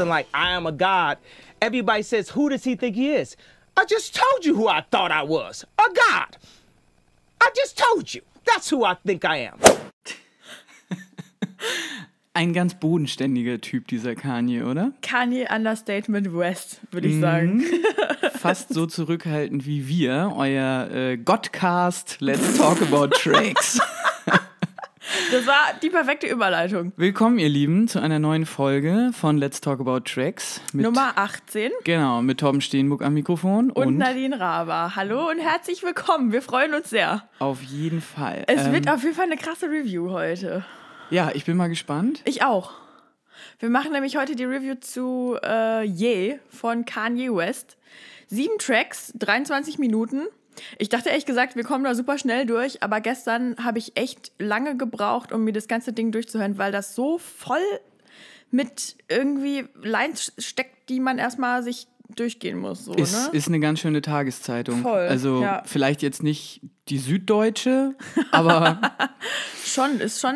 something like I am a god, everybody says, Who does he think he is? I just told you who I thought I was a god. I just told you. That's who I think I am. Ein ganz bodenständiger Typ, dieser Kanye, oder? Kanye Understatement West, würde ich sagen. Fast so zurückhaltend wie wir, euer äh, Godcast Let's Talk About Tracks. Das war die perfekte Überleitung. Willkommen, ihr Lieben, zu einer neuen Folge von Let's Talk About Tracks. Mit, Nummer 18 Genau, mit Torben Steenbuck am Mikrofon und, und, Nadine Raber. Hallo und herzlich willkommen. Wir freuen uns sehr. auf jeden Fall. Es ähm, wird auf jeden Fall eine krasse Review heute. ja, ich bin mal gespannt. Ich auch. Wir machen nämlich heute die Review zu äh, Ye von Kanye West. Sieben Tracks, 23 Minuten. Ich dachte ehrlich gesagt, wir kommen da super schnell durch, aber gestern habe ich echt lange gebraucht, um mir das ganze Ding durchzuhören, weil das so voll mit irgendwie Lines steckt, die man erstmal sich durchgehen muss. So, Ist, ne? ist eine ganz schöne Tageszeitung. Voll, also ja. vielleicht jetzt nicht die Süddeutsche, aber Schon, ist schon.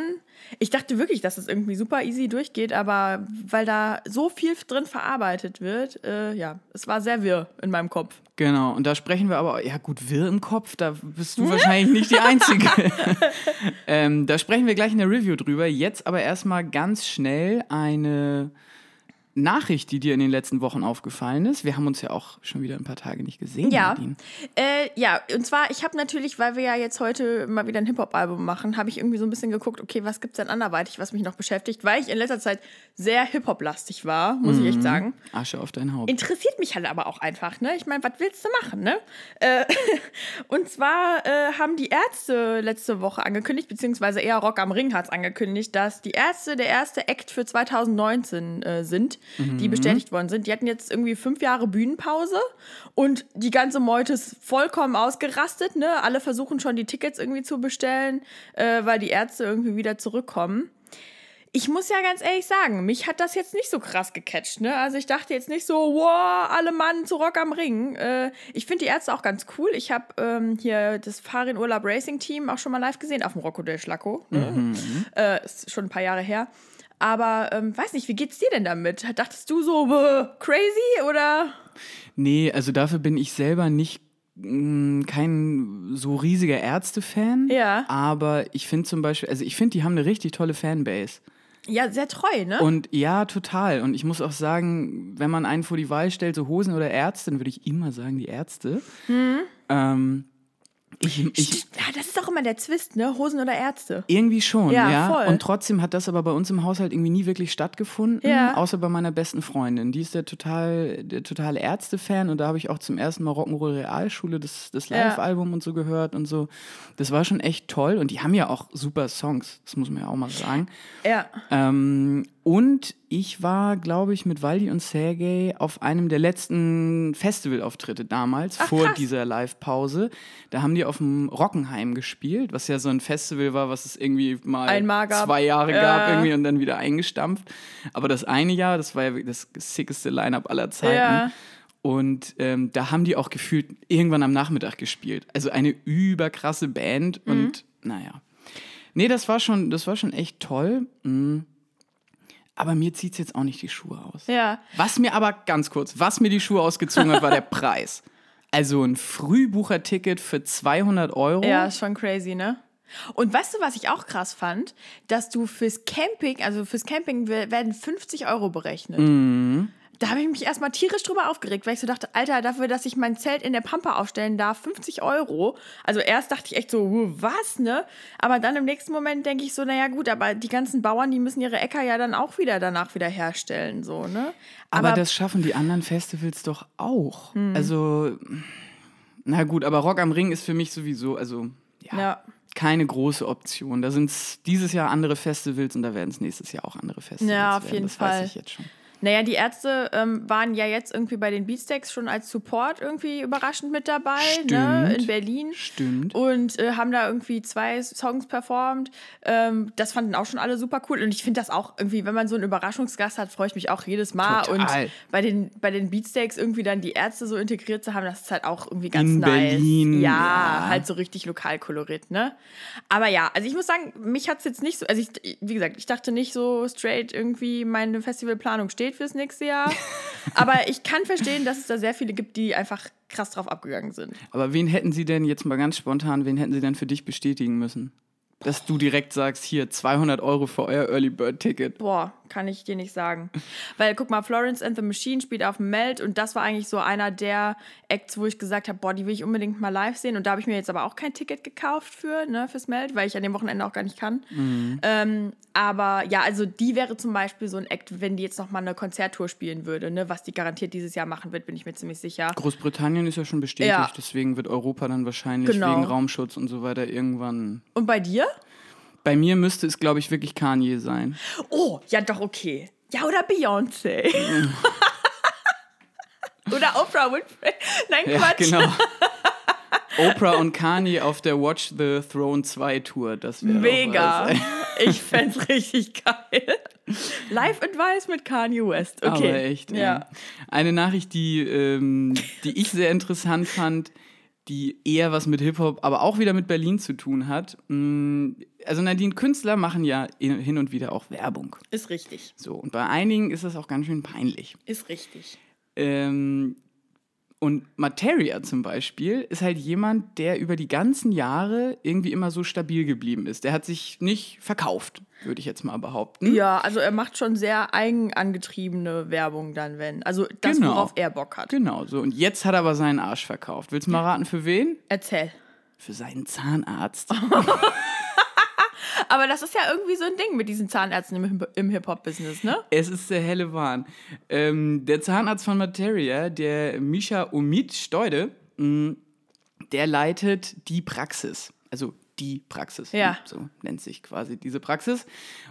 Ich dachte wirklich, dass es irgendwie super easy durchgeht, aber weil da so viel drin verarbeitet wird, äh, ja, es war sehr wirr in meinem Kopf. genau. Und da sprechen wir aber, ja gut, wirr im Kopf, da bist du wahrscheinlich nicht die Einzige. ähm, da sprechen wir gleich in der Review drüber. Jetzt aber erstmal ganz schnell eine Nachricht, die dir in den letzten Wochen aufgefallen ist. Wir haben uns ja auch schon wieder ein paar Tage nicht gesehen. Ja, äh, ja, und zwar, ich habe natürlich, weil wir ja jetzt heute mal wieder ein Hip-Hop-Album machen, habe ich irgendwie so ein bisschen geguckt, okay, was gibt's denn anderweitig, was mich noch beschäftigt, weil ich in letzter Zeit sehr Hip-Hop-lastig war, muss ich echt sagen. Asche auf dein Haupt. Interessiert mich halt aber auch einfach, ne? Ich meine, was willst du machen, ne? Äh, und zwar äh, haben die Ärzte letzte Woche angekündigt, beziehungsweise eher Rock am Ring hat es angekündigt, dass die Ärzte der erste Act für 2019 äh, die bestätigt worden sind. Die hatten jetzt irgendwie fünf Jahre Bühnenpause und die ganze Meute ist vollkommen ausgerastet, ne? Alle versuchen schon die Tickets irgendwie zu bestellen, äh, weil die Ärzte irgendwie wieder zurückkommen. Ich muss ja ganz ehrlich sagen, mich hat das jetzt nicht so krass gecatcht. Ne? Also ich dachte jetzt nicht so, wow, alle Mann zu Rock am Ring. Äh, ich finde die Ärzte auch ganz cool. Ich habe ähm, hier das Farin Urlaub Racing Team auch schon mal live gesehen auf dem Rocco del Schlacco. Ne? Äh, ist schon ein paar Jahre her. Aber ähm, weiß nicht, wie geht's dir denn damit? Dachtest du so äh, crazy oder? Nee, also dafür bin ich selber nicht mh, kein so riesiger Ärzte-Fan. Ja. Aber ich finde zum Beispiel, also ich finde, die haben eine richtig tolle Fanbase. Ja, sehr treu, ne? Und ja, total. Und ich muss auch sagen, wenn man einen vor die Wahl stellt, so Hosen oder Ärzte, dann würde ich immer sagen, die Ärzte. Ähm, ich, ich, ja, das ist doch immer der Zwist, ne? Hosen oder Ärzte. irgendwie schon, Ja, ja. Und trotzdem hat das aber bei uns im Haushalt irgendwie nie wirklich stattgefunden, Ja. außer bei meiner besten Freundin. Die ist der total, der totale Ärzte-Fan und da habe ich auch zum ersten Mal Rock'n'Roll Realschule das, das. Live-Album und so gehört und so. Das war schon echt toll und die haben ja auch super Songs, das muss man ja auch mal sagen. Ja. Ähm, und ich war, glaube ich, mit Waldi und Sergej auf einem der letzten Festivalauftritte damals, vor krass. dieser Live-Pause. Da haben die auf dem Rockenheim gespielt, was ja so ein Festival war, was es irgendwie mal gab. zwei Jahre Ja. gab irgendwie und dann wieder eingestampft. Aber das eine Jahr, das war ja das sickeste Line-Up aller Zeiten. Ja. Und ähm, da haben die auch gefühlt irgendwann am Nachmittag gespielt. Also eine überkrasse Band Mhm. und naja. Nee, das war schon, das war schon echt toll. Mhm. Aber mir zieht es jetzt auch nicht die Schuhe aus. Ja. Was mir aber, ganz kurz, was mir die Schuhe ausgezogen hat, war der Preis. Also ein Frühbucherticket für 200 Euro. Ja, ist schon crazy, ne? Und weißt du, was ich auch krass fand? Dass du fürs Camping, also fürs Camping we- werden 50 Euro berechnet. Da habe ich mich erstmal tierisch drüber aufgeregt, weil ich so dachte, Alter, dafür, dass ich mein Zelt in der Pampa aufstellen darf, 50 Euro. Also erst dachte ich echt so, "Huh, was, ne? Aber dann im nächsten Moment denke ich so, naja gut, aber die ganzen Bauern, die müssen ihre Äcker ja dann auch wieder danach wieder herstellen, so, ne? Aber, das schaffen die anderen Festivals doch auch. Also, na gut, aber Rock am Ring ist für mich sowieso, also ja, Ja. keine große Option. Da sind es dieses Jahr andere Festivals und da werden es nächstes Jahr auch andere Festivals. Ja, auf werden. jeden das Fall. weiß ich jetzt schon. Naja, die Ärzte ähm, waren ja jetzt irgendwie bei den Beatsteaks schon als Support irgendwie überraschend mit dabei, ne? Stimmt. In Berlin. Stimmt. Und äh, haben da irgendwie zwei Songs performt. Ähm, das fanden auch schon alle super cool. Und ich finde das auch irgendwie, wenn man so einen Überraschungsgast hat, freue ich mich auch jedes Mal. Total. Und bei den, bei den Beatsteaks irgendwie dann die Ärzte so integriert zu haben, das ist halt auch irgendwie ganz In nice. Berlin, ja, ja. halt so richtig lokalkoloriert, ne? Aber ja, also ich muss sagen, mich hat es jetzt nicht so, also ich, wie gesagt, ich dachte nicht so straight irgendwie, meine Festivalplanung steht fürs nächste Jahr. Aber ich kann verstehen, dass es da sehr viele gibt, die einfach krass drauf abgegangen sind. Aber wen hätten Sie denn jetzt mal ganz spontan, wen hätten Sie denn für dich bestätigen müssen? Dass du direkt sagst, hier 200 Euro für euer Early Bird Ticket. Boah, kann ich dir nicht sagen. Weil guck mal, Florence and the Machine spielt auf dem Meld und das war eigentlich so einer der Acts, wo ich gesagt habe, boah, die will ich unbedingt mal live sehen. Und da habe ich mir jetzt aber auch kein Ticket gekauft für, ne, fürs Meld, weil ich an dem Wochenende auch gar nicht kann. Ähm, aber ja, also die wäre zum Beispiel so ein Act, wenn die jetzt noch mal eine Konzerttour spielen würde, ne, was die garantiert dieses Jahr machen wird, bin ich mir ziemlich sicher. Großbritannien ist ja schon bestätigt, Ja. deswegen wird Europa dann wahrscheinlich Genau. wegen Raumschutz und so weiter irgendwann. Und bei dir? Bei mir müsste es, glaube ich, wirklich Kanye sein. Oh, ja doch, okay. Ja, oder Beyoncé. oder Oprah Winfrey. Nein, Ja, Quatsch. genau. Oprah und Kanye auf der Watch the Throne 2 Tour. Das wäre Mega. Ich fänd's richtig geil. Live Advice mit Kanye West. Okay. Aber echt. Ja. Ja. Eine Nachricht, die, ähm, die ich sehr interessant fand, die eher was mit Hip-Hop, aber auch wieder mit Berlin zu tun hat. Also Nadine, Künstler machen ja hin und wieder auch Werbung. Ist richtig. So, und bei einigen ist das auch ganz schön peinlich. Ist richtig. Ähm, und Materia zum Beispiel ist halt jemand, der über die ganzen Jahre irgendwie immer so stabil geblieben ist. Der hat sich nicht verkauft, würde ich jetzt mal behaupten. Ja, also er macht schon sehr eigenangetriebene Werbung dann, wenn. Also das, Genau. worauf er Bock hat. Genau, so. Und jetzt hat er aber seinen Arsch verkauft. Willst du mal raten, für wen? Erzähl. Für seinen Zahnarzt. Aber das ist ja irgendwie so ein Ding mit diesen Zahnärzten im, im Hip-Hop-Business, ne? es ist der helle Wahn. Ähm, der Zahnarzt von Materia, der Misha Omid Steude, mh, der leitet die Praxis. Also die Praxis. Ja. So nennt sich quasi diese Praxis.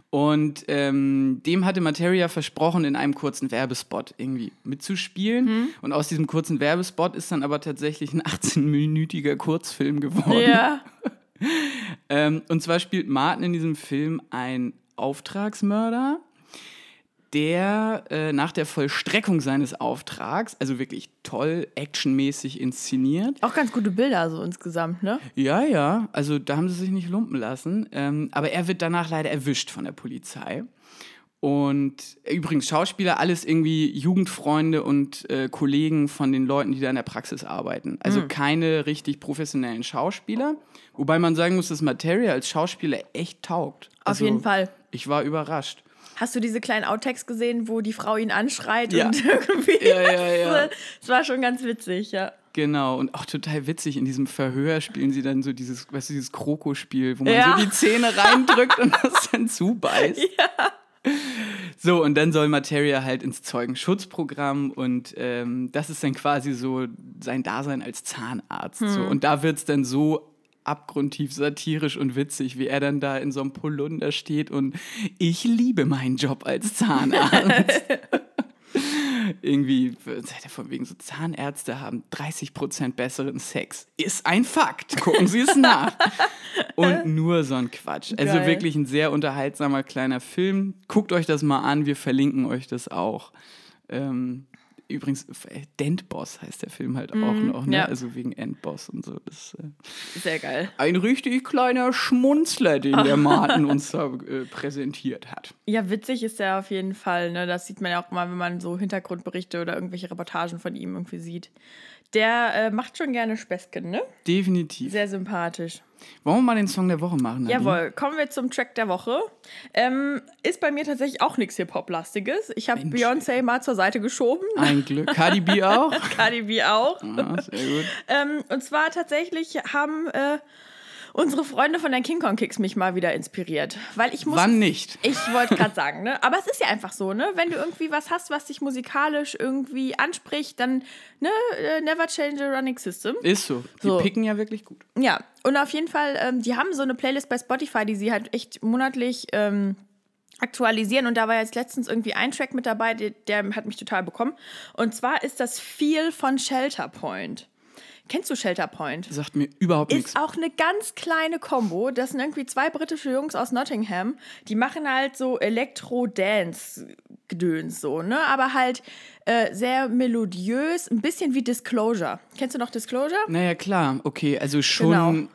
Und ähm, dem hatte Materia versprochen, in einem kurzen Werbespot irgendwie mitzuspielen. Mhm. Und aus diesem kurzen Werbespot ist dann aber tatsächlich ein 18-minütiger Kurzfilm geworden. Ja. Ähm, und zwar spielt Martin in diesem Film einen Auftragsmörder, der äh, nach der Vollstreckung seines Auftrags, also wirklich toll actionmäßig inszeniert. Auch ganz gute Bilder so insgesamt, ne? Ja, ja, also da haben sie sich nicht lumpen lassen. Ähm, aber er wird danach leider erwischt von der Polizei. Und äh, übrigens, Schauspieler, alles irgendwie Jugendfreunde und äh, Kollegen von den Leuten, die da in der Praxis arbeiten. Also keine richtig professionellen Schauspieler. Wobei man sagen muss, dass Materia als Schauspieler echt taugt. Auf Also, jeden Fall. Ich war überrascht. Hast du diese kleinen Outtakes gesehen, wo die Frau ihn anschreit Ja. und irgendwie. Ja, ja, ja. Das war schon ganz witzig, ja. Genau, und auch total witzig, in diesem Verhör spielen sie dann so dieses, weißt du, dieses Krokospiel, wo man Ja. so die Zähne reindrückt und das dann zubeißt. So, und dann soll Materia halt ins Zeugenschutzprogramm und ähm, das ist dann quasi so sein Dasein als Zahnarzt. So. Und da wird es dann so abgrundtief satirisch und witzig, wie er dann da in so einem Polunder steht und ich liebe meinen Job als Zahnarzt. Irgendwie, seid ihr von wegen so, Zahnärzte haben 30% besseren Sex. Ist ein Fakt. Gucken Sie es nach. Und nur so ein Quatsch. Also Geil. wirklich ein sehr unterhaltsamer kleiner Film. Guckt euch das mal an, wir verlinken euch das auch. Ähm, übrigens, äh, Dentboss heißt der Film halt auch noch, ne? Ja. Also wegen Endboss und so. Das, äh, Sehr geil. ein richtig kleiner Schmunzler, den der Martin uns da äh, präsentiert hat. Ja, witzig ist er auf jeden Fall. Ne? Das sieht man ja auch immer, wenn man so Hintergrundberichte oder irgendwelche Reportagen von ihm irgendwie sieht. Der äh, macht schon gerne Späßchen, ne? Definitiv. Sehr sympathisch. Wollen wir mal den Song der Woche machen? Nadine? Jawohl, kommen wir zum Track der Woche. Ähm, ist bei mir tatsächlich auch nichts Hip-Hop-lastiges. Ich habe. Beyoncé mal zur Seite geschoben. Ein Glück. Cardi B auch? Cardi B auch. Ah, sehr gut. Ähm, und zwar tatsächlich haben äh, unsere Freunde von den King Kong Kicks mich mal wieder inspiriert. Weil ich muss. Wann nicht? Ich wollte gerade sagen, ne? Aber es ist ja einfach so, ne? Wenn du irgendwie was hast, was dich musikalisch irgendwie anspricht, dann, ne? äh, Never change a running system. Ist so. Die So. picken ja wirklich gut. Ja, und auf jeden Fall, ähm, die haben so eine Playlist bei Spotify, die sie halt echt monatlich ähm, aktualisieren. Und da war jetzt letztens irgendwie ein Track mit dabei, der, der hat mich total bekommen. Und zwar ist das Feel von Shelter Point. Kennst du Shelter Point? Sagt mir überhaupt nichts. Ist auch eine ganz kleine Combo. Das sind irgendwie zwei britische Jungs aus Nottingham. Die machen halt so Elektro-Dance-Gedöns so, ne? Aber halt äh, sehr melodiös, ein bisschen wie Disclosure. Kennst du noch Disclosure? Naja, klar. Okay, also schon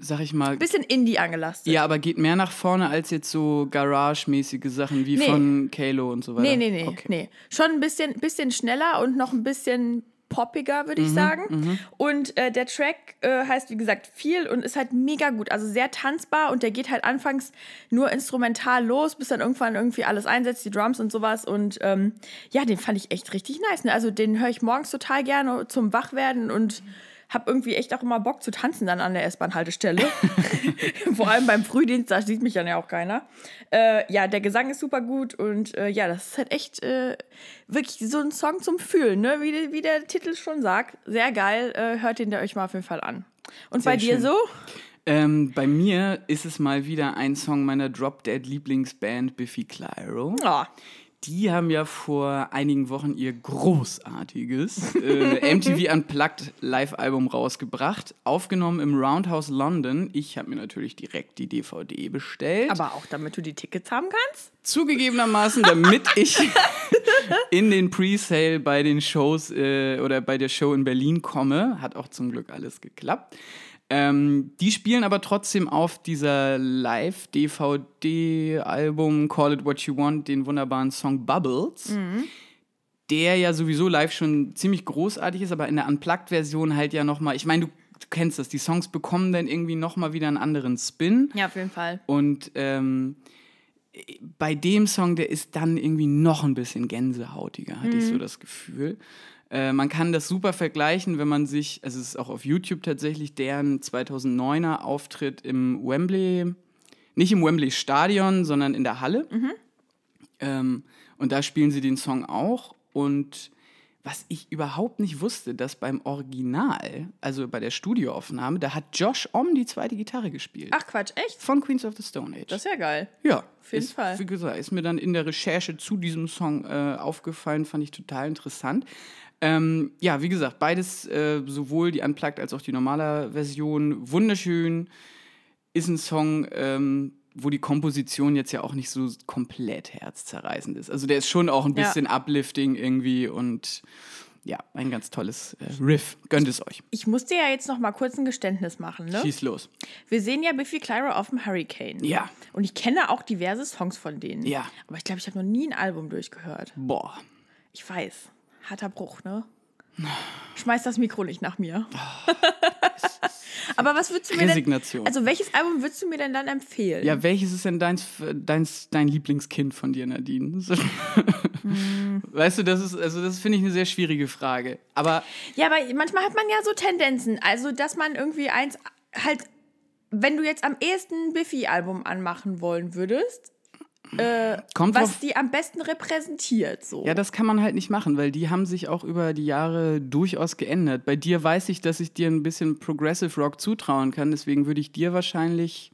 sag ich mal, Bisschen Indie angelastet. ja, aber geht mehr nach vorne als jetzt so Garage-mäßige Sachen wie Nee. von Kalo und so weiter. Nee, nee, nee, Okay. nee. Schon ein bisschen, bisschen schneller und noch ein bisschen poppiger, würde ich Mhm, sagen. Und äh, der Track äh, heißt, wie gesagt, viel und ist halt mega gut. Also sehr tanzbar und der geht halt anfangs nur instrumental los, bis dann irgendwann irgendwie alles einsetzt, die Drums und sowas. Und ähm, ja, den fand ich echt richtig nice. Ne? Also den höre ich morgens total gerne zum Wachwerden und habe irgendwie echt auch immer Bock zu tanzen dann an der S-Bahn-Haltestelle. Vor allem beim Frühdienst, da sieht mich dann ja auch keiner. Äh, ja, der Gesang ist super gut und äh, ja, das ist halt echt äh, wirklich so ein Song zum Fühlen, ne? wie, der- wie der Titel schon sagt. Sehr geil, äh, hört den euch mal auf jeden Fall an. Und Sehr bei dir schön. so? Ähm, bei mir ist es mal wieder ein Song meiner Drop Dead Lieblingsband Biffy Clyro. Ja. Die haben ja vor einigen Wochen ihr großartiges äh, MTV Unplugged Live-Album rausgebracht, aufgenommen im Roundhouse London. Ich habe mir natürlich direkt die DVD bestellt. Aber auch damit du die Tickets haben kannst? Zugegebenermaßen, damit ich in den Presale bei den Shows äh, oder bei der Show in Berlin komme. Hat auch zum Glück alles geklappt. Ähm, die spielen aber trotzdem auf dieser Live-DVD-Album Call It What You Want den wunderbaren Song Bubbles. Der ja sowieso live schon ziemlich großartig ist, aber in der Unplugged-Version halt ja nochmal. Ich meine, du, du kennst das, die Songs bekommen dann irgendwie nochmal wieder einen anderen Spin. Ja, auf jeden Fall. Und ähm, bei dem Song, der ist dann irgendwie noch ein bisschen gänsehautiger, hatte ich so das Gefühl. Äh, man kann das super vergleichen, wenn man sich, also es ist auch auf YouTube tatsächlich, deren 2009er Auftritt im Wembley, nicht im Wembley Stadion, sondern in der Halle. Ähm, und da spielen sie den Song auch. Und was ich überhaupt nicht wusste, dass beim Original, also bei der Studioaufnahme, da hat Josh Om die zweite Gitarre gespielt. Ach Quatsch, echt? Von Queens of the Stone Age. Das ist ja geil. ja, auf jeden ist, Fall. Wie gesagt, ist mir dann in der Recherche zu diesem Song äh, aufgefallen, fand ich total interessant. Ähm, ja, wie gesagt, beides, äh, sowohl die Unplugged als auch die normale Version, wunderschön. Ist ein Song, ähm, wo die Komposition jetzt ja auch nicht so komplett herzzerreißend ist. Also der ist schon auch ein Ja. bisschen uplifting irgendwie und ja, ein ganz tolles äh, Riff. Gönnt es euch. Ich musste ja jetzt noch mal kurz ein Geständnis machen, ne? Schieß los. Wir sehen ja Biffy Clyro auf dem Hurricane. Ja. Und ich kenne auch diverse Songs von denen. Ja. Aber ich glaube, ich habe noch nie ein Album durchgehört. Boah. Ich weiß. Harter Bruch, ne? Schmeiß das Mikro nicht nach mir. Aber was würdest du mir Resignation. denn. Also, welches Album würdest du mir denn dann empfehlen? Ja, welches ist denn deins, deins, dein Lieblingskind von dir, Nadine? Weißt du, das ist, also das finde ich eine sehr schwierige Frage. Aber Ja, aber manchmal hat man ja so Tendenzen. Also, dass man irgendwie eins halt, wenn du jetzt am ehesten ein Biffy-Album anmachen wollen würdest, kommt was drauf. die am besten repräsentiert. So. Ja, das kann man halt nicht machen, weil die haben sich auch über die Jahre durchaus geändert. Bei dir weiß ich, dass ich dir ein bisschen Progressive Rock zutrauen kann, deswegen würde ich dir wahrscheinlich.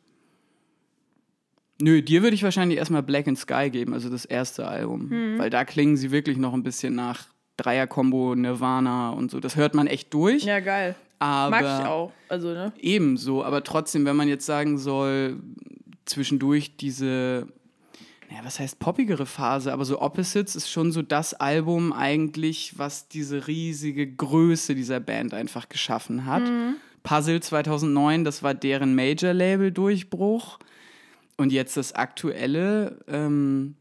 Nö, dir würde ich wahrscheinlich erstmal Black and Sky geben, also das erste Album. Hm. Weil da klingen sie wirklich noch ein bisschen nach Dreier-Kombo, Nirvana und so. Das hört man echt durch. ja, geil. aber Mag ich auch. Also, ne? Ebenso, aber trotzdem, wenn man jetzt sagen soll, zwischendurch diese, naja, was heißt poppigere Phase, aber so Opposites ist schon so das Album eigentlich, was diese riesige Größe dieser Band einfach geschaffen hat. Puzzle 2009, das war deren Major-Label-Durchbruch. Und jetzt das aktuelle, ähm,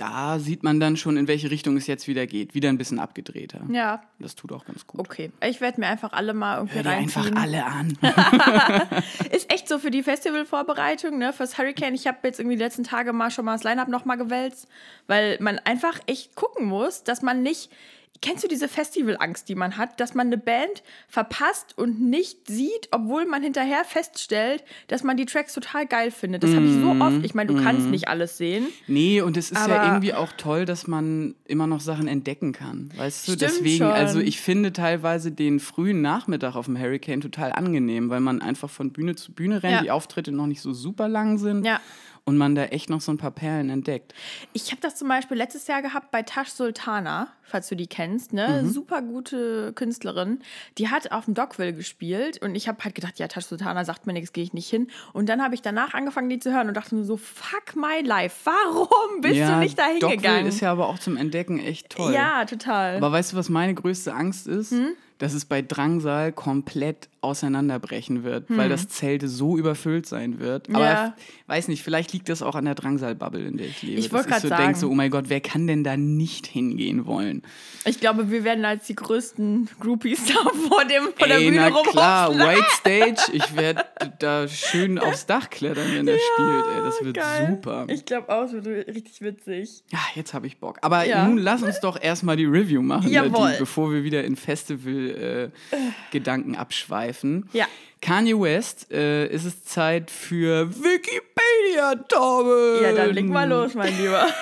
da sieht man dann schon, in welche Richtung es jetzt wieder geht. Wieder ein bisschen abgedrehter. Ja, Das tut auch ganz gut. okay. Ich werde mir einfach alle mal irgendwie Hör dir einfach alle an. Ist echt so für die Festivalvorbereitung, ne, fürs Hurricane. Ich habe jetzt irgendwie die letzten Tage mal schon mal das Line-Up nochmal gewälzt, weil man einfach echt gucken muss, dass man nicht. Kennst du diese Festivalangst, die man hat, dass man eine Band verpasst und nicht sieht, obwohl man hinterher feststellt, dass man die Tracks total geil findet? Das habe ich so oft. Ich meine, du kannst nicht alles sehen. Nee, und es ist ja irgendwie auch toll, dass man immer noch Sachen entdecken kann. Weißt du, deswegen, schon. also ich finde teilweise den frühen Nachmittag auf dem Hurricane total angenehm, weil man einfach von Bühne zu Bühne rennt, Ja. die Auftritte noch nicht so super lang sind Ja. Und man da echt noch so ein paar Perlen entdeckt. Ich habe das zum Beispiel letztes Jahr gehabt bei Tash Sultana, falls du die kennst, ne? Super gute Künstlerin. Die hat auf dem Dockville gespielt und ich habe halt gedacht, ja, Tash Sultana sagt mir nichts, gehe ich nicht hin. Und dann habe ich danach angefangen, die zu hören und dachte nur so, fuck my life, warum bist du nicht da Dockville hingegangen? ist ja aber auch zum Entdecken echt toll. Ja, total. Aber weißt du, was meine größte Angst ist? Dass es bei Drangsal komplett auseinanderbrechen wird, weil das Zelt so überfüllt sein wird. Aber Hm. Ja. weiß nicht, vielleicht liegt das auch an der Drangsal-Bubble, in der ich lebe. Ich wollt Dass grad so sagen. so, oh mein Gott, wer kann denn da nicht hingehen wollen? Ich glaube, wir werden als die größten Groupies da vor, dem, vor der Ey, Bühne na klar. White Stage. Ich werde da schön aufs Dach klettern, wenn er spielt. Ey, das wird Geil. super. Ich glaube auch, es wird richtig witzig. Ja, jetzt habe ich Bock. Aber Ja. nun lass uns doch erstmal die Review machen. Nadine, bevor wir wieder in Festival-Gedanken abschweifen. Ja. Kanye West, äh, ist es Zeit für Wikipedia, Torben. Ja, dann leg mal los, mein Lieber.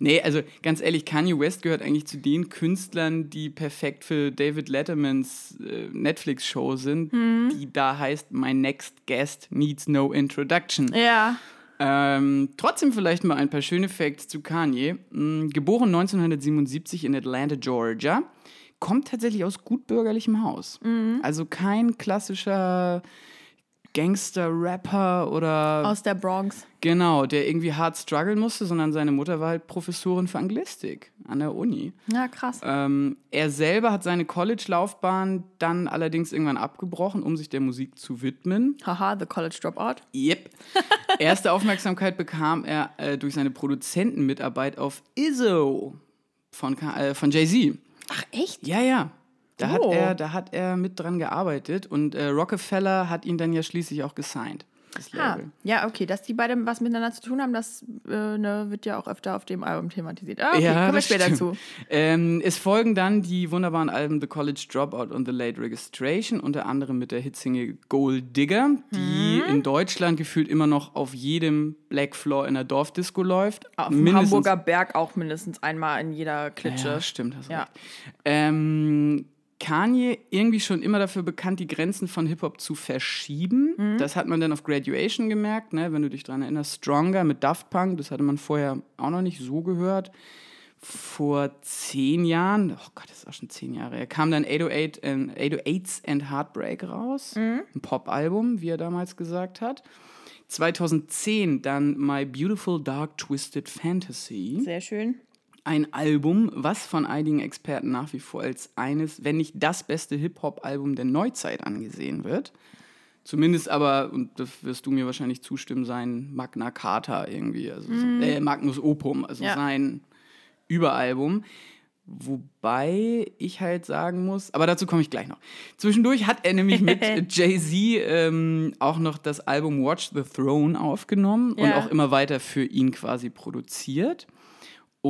Nee, also ganz ehrlich, Kanye West gehört eigentlich zu den Künstlern, die perfekt für David Lettermans äh, Netflix-Show sind, Mhm. die da heißt My Next Guest Needs No Introduction. ja. Ähm, trotzdem vielleicht mal ein paar schöne Facts zu Kanye. Mm, geboren 1977 in Atlanta, Georgia. Kommt tatsächlich aus gutbürgerlichem Haus. Mhm. Also kein klassischer Gangster-Rapper oder Aus der Bronx. genau, der irgendwie hart strugglen musste, sondern seine Mutter war halt Professorin für Anglistik an der Uni. Ja, krass. Ähm, er selber hat seine College-Laufbahn dann allerdings irgendwann abgebrochen, um sich der Musik zu widmen. Haha, The College Dropout. Yep. Erste Aufmerksamkeit bekam er äh, durch seine Produzentenmitarbeit auf Izzo von, äh, von Jay-Z. Ach, echt? Ja, ja. Da, hat Oh. er, da hat er mit dran gearbeitet und äh, Rockefeller hat ihn dann ja schließlich auch gesigned. Das Ah, Label. ja, okay, dass die beiden was miteinander zu tun haben, das äh, ne, wird ja auch öfter auf dem Album thematisiert. Ah, okay, ja, kommen wir später stimmt. zu. Ähm, es folgen dann die wunderbaren Alben The College Dropout und The Late Registration, unter anderem mit der Hitsingle Gold Digger, die Mhm. in Deutschland gefühlt immer noch auf jedem Black Floor in der Dorfdisco läuft. Auf dem Hamburger Berg auch mindestens einmal in jeder Klitsche. Ja, stimmt, hast Ja. recht. Ähm, Kanye irgendwie schon immer dafür bekannt, die Grenzen von Hip-Hop zu verschieben. Mhm. Das hat man dann auf Graduation gemerkt, ne? wenn du dich daran erinnerst. Stronger mit Daft Punk, das hatte man vorher auch noch nicht so gehört. Vor zehn Jahren, oh Gott, das ist auch schon zehn Jahre, er kam dann 808 and, 808s and Heartbreak raus. Mhm. Ein Pop-Album, wie er damals gesagt hat. 2010 dann My Beautiful Dark Twisted Fantasy Sehr schön. Ein Album, was von einigen Experten nach wie vor als eines, wenn nicht das beste Hip-Hop-Album der Neuzeit angesehen wird. Zumindest aber, und das wirst du mir wahrscheinlich zustimmen, sein Magna Carta irgendwie, also äh, Magnus Opum, also Ja. sein Überalbum. Wobei ich halt sagen muss, aber dazu komme ich gleich noch. Zwischendurch hat er nämlich mit Jay-Z ähm, auch noch das Album Watch the Throne aufgenommen und Ja. auch immer weiter für ihn quasi produziert.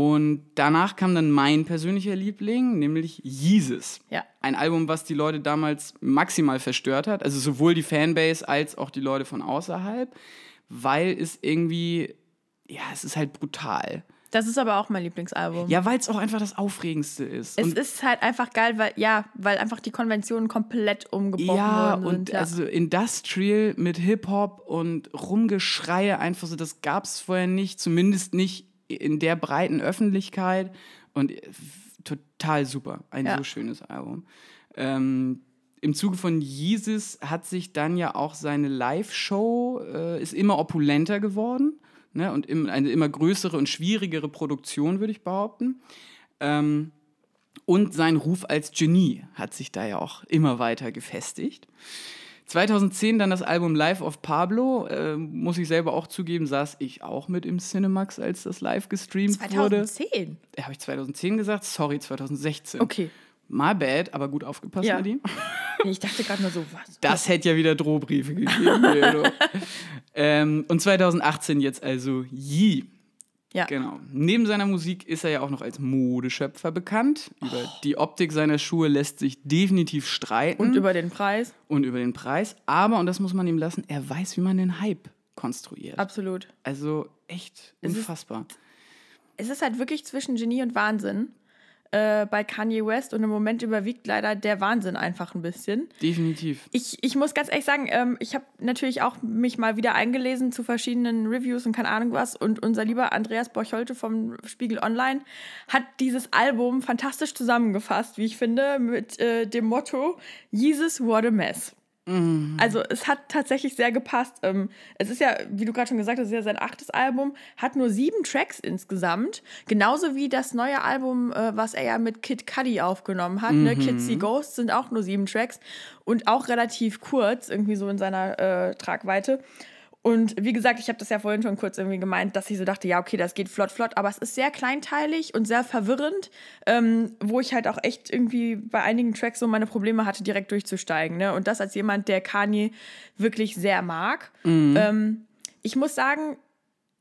Und danach kam dann mein persönlicher Liebling, nämlich Yeezus. Ja. Ein Album, was die Leute damals maximal verstört hat. Also sowohl die Fanbase als auch die Leute von außerhalb. Weil es irgendwie, ja, es ist halt brutal. Das ist aber auch mein Lieblingsalbum. Ja, weil es auch einfach das Aufregendste ist. Es Und- ist halt einfach geil, weil, ja, weil einfach die Konventionen komplett umgebrochen ja, worden und sind. Ja. also Industrial mit Hip-Hop und Rumgeschreie einfach so, das gab es vorher nicht, zumindest nicht in der breiten Öffentlichkeit. Und total super, ein Ja. so schönes Album. Ähm, Im Zuge von Yeezus hat sich dann ja auch seine Live-Show, äh, ist immer opulenter geworden. Ne? Und im, eine immer größere und schwierigere Produktion, würde ich behaupten. Ähm, und sein Ruf als Genie hat sich da ja auch immer weiter gefestigt. 2010 dann das Album Live of Pablo. Äh, muss ich selber auch zugeben, saß ich auch mit im Cinemax, als das live gestreamt wurde. 2010. Äh, Habe ich 2010 gesagt? Sorry, 2016. Okay. My bad, aber gut aufgepasst, Ja. Nadine. Ich dachte gerade nur so, was? Das hätte ja wieder Drohbriefe gegeben. Ähm, und 2018 jetzt also Yee. Ja. Genau. Neben seiner Musik ist er ja auch noch als Modeschöpfer bekannt. Über Oh. die Optik seiner Schuhe lässt sich definitiv streiten. Und über den Preis? und über den Preis. Aber, und das muss man ihm lassen, er weiß, wie man den Hype konstruiert. Absolut. Also echt Es ist- unfassbar. Es ist halt wirklich zwischen Genie und Wahnsinn äh, bei Kanye West und im Moment überwiegt leider der Wahnsinn einfach ein bisschen. Definitiv. Ich, ich muss ganz ehrlich sagen, ähm, ich habe natürlich auch mich mal wieder eingelesen zu verschiedenen Reviews und keine Ahnung was. Und unser lieber Andreas Borcholte vom Spiegel Online hat dieses Album fantastisch zusammengefasst, wie ich finde, mit äh, dem Motto Jesus, what a mess. Also es hat tatsächlich sehr gepasst. Ähm, es ist ja, wie du gerade schon gesagt hast, ist ja sein achtes Album, hat nur sieben Tracks insgesamt. Genauso wie das neue Album, äh, was er ja mit Kid Cudi aufgenommen hat. Ne? Kids See Ghosts sind auch nur sieben Tracks und auch relativ kurz, irgendwie so in seiner äh, Tragweite. Und wie gesagt, ich habe das ja vorhin schon kurz irgendwie gemeint, dass ich so dachte, ja, okay, das geht flott, flott, aber es ist sehr kleinteilig und sehr verwirrend, ähm, wo ich halt auch echt irgendwie bei einigen Tracks so meine Probleme hatte, direkt durchzusteigen. Ne? Und das als jemand, der Kanye wirklich sehr mag. Ähm, ich muss sagen,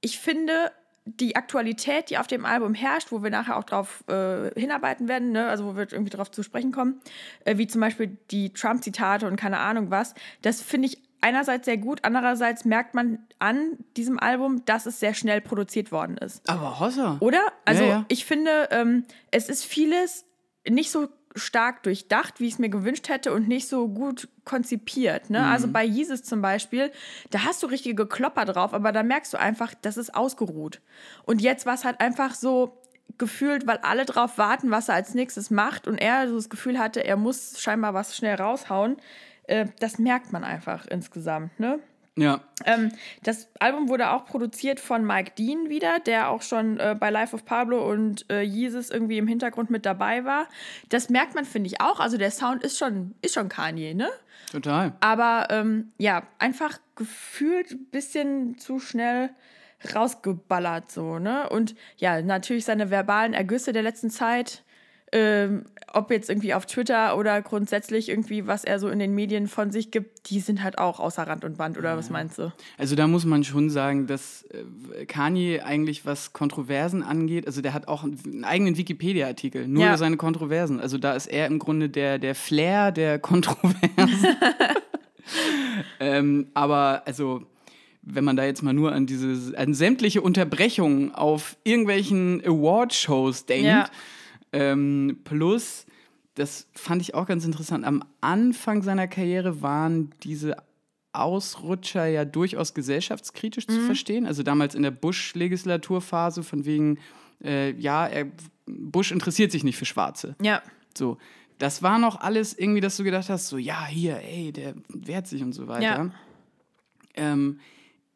ich finde die Aktualität, die auf dem Album herrscht, wo wir nachher auch drauf äh, hinarbeiten werden, ne? also wo wir irgendwie drauf zu sprechen kommen, äh, wie zum Beispiel die Trump-Zitate und keine Ahnung was, das finde ich einerseits sehr gut, andererseits merkt man an diesem Album, dass es sehr schnell produziert worden ist. Aber Hossa. Oder? Also Ja, ja. ich finde, ähm, es ist vieles nicht so stark durchdacht, wie ich es mir gewünscht hätte und nicht so gut konzipiert. Ne? Mhm. Also bei Jesus zum Beispiel, da hast du richtige Klopper drauf, aber da merkst du einfach, das ist ausgeruht. Und jetzt war es halt einfach so gefühlt, weil alle drauf warten, was er als nächstes macht und er so das Gefühl hatte, er muss scheinbar was schnell raushauen. Äh, das merkt man einfach insgesamt. Ne? Ja. Ähm, das Album wurde auch produziert von Mike Dean wieder, der auch schon äh, bei Life of Pablo und äh, Jesus irgendwie im Hintergrund mit dabei war. Das merkt man, finde ich, auch. Also der Sound ist schon, ist schon Kanye, ne? Total. Aber ähm, ja, einfach gefühlt ein bisschen zu schnell rausgeballert so, ne? Und ja, natürlich seine verbalen Ergüsse der letzten Zeit, ähm, ob jetzt irgendwie auf Twitter oder grundsätzlich irgendwie, was er so in den Medien von sich gibt, die sind halt auch außer Rand und Band, oder was meinst du? Also da muss man schon sagen, dass äh, Kanye eigentlich was Kontroversen angeht, also der hat auch einen eigenen Wikipedia-Artikel, nur Ja. über seine Kontroversen. Also da ist er im Grunde der, der Flair der Kontroversen. ähm, aber also wenn man da jetzt mal nur an diese an sämtliche Unterbrechungen auf irgendwelchen Award-Shows denkt, Ja. Ähm, plus, das fand ich auch ganz interessant, am Anfang seiner Karriere waren diese Ausrutscher ja durchaus gesellschaftskritisch zu verstehen. Also damals in der Bush-Legislaturphase von wegen, äh, ja, er, Bush interessiert sich nicht für Schwarze. Ja. So, das war noch alles irgendwie, dass du gedacht hast, so, ja, hier, ey, der wehrt sich und so weiter. Ja. Ähm,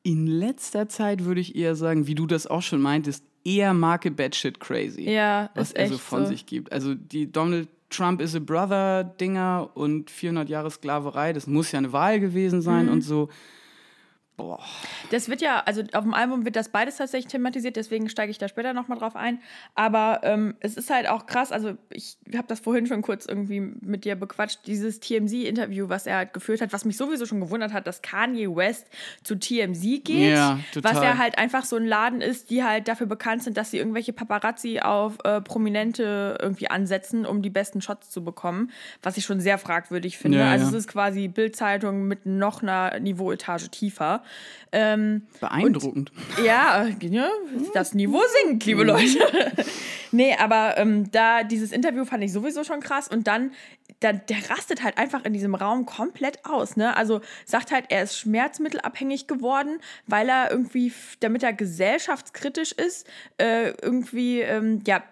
in letzter Zeit würde ich eher sagen, wie du das auch schon meintest, eher Marke Batshit Crazy. Ja, was er so von so. sich gibt. Also die Donald Trump is a Brother Dinger und 400 Jahre Sklaverei, das muss ja eine Wahl gewesen sein Mhm. und so. Das wird ja, also auf dem Album wird das beides tatsächlich thematisiert, deswegen steige ich da später nochmal drauf ein. Aber ähm, es ist halt auch krass, also ich habe das vorhin schon kurz irgendwie mit dir bequatscht, dieses TMZ-Interview, was er halt geführt hat, was mich sowieso schon gewundert hat, dass Kanye West zu TMZ geht. Ja, total. Was ja halt einfach so ein Laden ist, die halt dafür bekannt sind, dass sie irgendwelche Paparazzi auf äh, Prominente irgendwie ansetzen, um die besten Shots zu bekommen. Was ich schon sehr fragwürdig finde. Ja, also ja. es ist quasi Bildzeitung mit noch einer Niveauetage tiefer. Ähm, Beeindruckend. ja, ja, das Niveau sinkt, liebe Leute. nee, aber ähm, da dieses Interview fand ich sowieso schon krass und dann, da, der rastet halt einfach in diesem Raum komplett aus, ne? Also sagt halt, er ist schmerzmittelabhängig geworden, weil er irgendwie, damit er gesellschaftskritisch ist, äh, irgendwie, ähm, ja,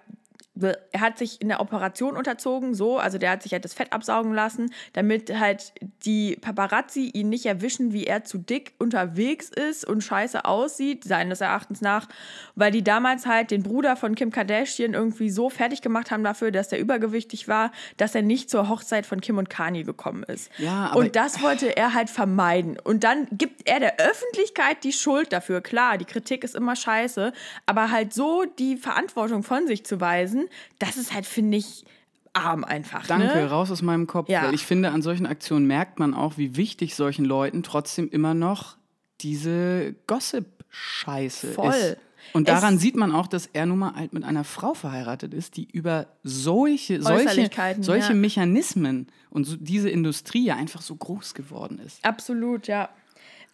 er hat sich in der Operation unterzogen, so, also der hat sich halt das Fett absaugen lassen, damit halt die Paparazzi ihn nicht erwischen, wie er zu dick unterwegs ist und scheiße aussieht, seines Erachtens nach, weil die damals halt den Bruder von Kim Kardashian irgendwie so fertig gemacht haben dafür, dass der übergewichtig war, dass er nicht zur Hochzeit von Kim und Kanye gekommen ist. Ja, und das wollte er halt vermeiden. Und dann gibt er der Öffentlichkeit die Schuld dafür. Klar, die Kritik ist immer scheiße, aber halt so die Verantwortung von sich zu weisen, das ist halt, finde ich, arm einfach. Danke, Ne? raus aus meinem Kopf. Ja. Ich finde, an solchen Aktionen merkt man auch, wie wichtig solchen Leuten trotzdem immer noch diese Gossip-Scheiße Voll. ist. Und daran Es- sieht man auch, dass er nun mal halt mit einer Frau verheiratet ist, die über solche, solche, solche ja. Mechanismen und so, diese Industrie ja einfach so groß geworden ist. Absolut, ja.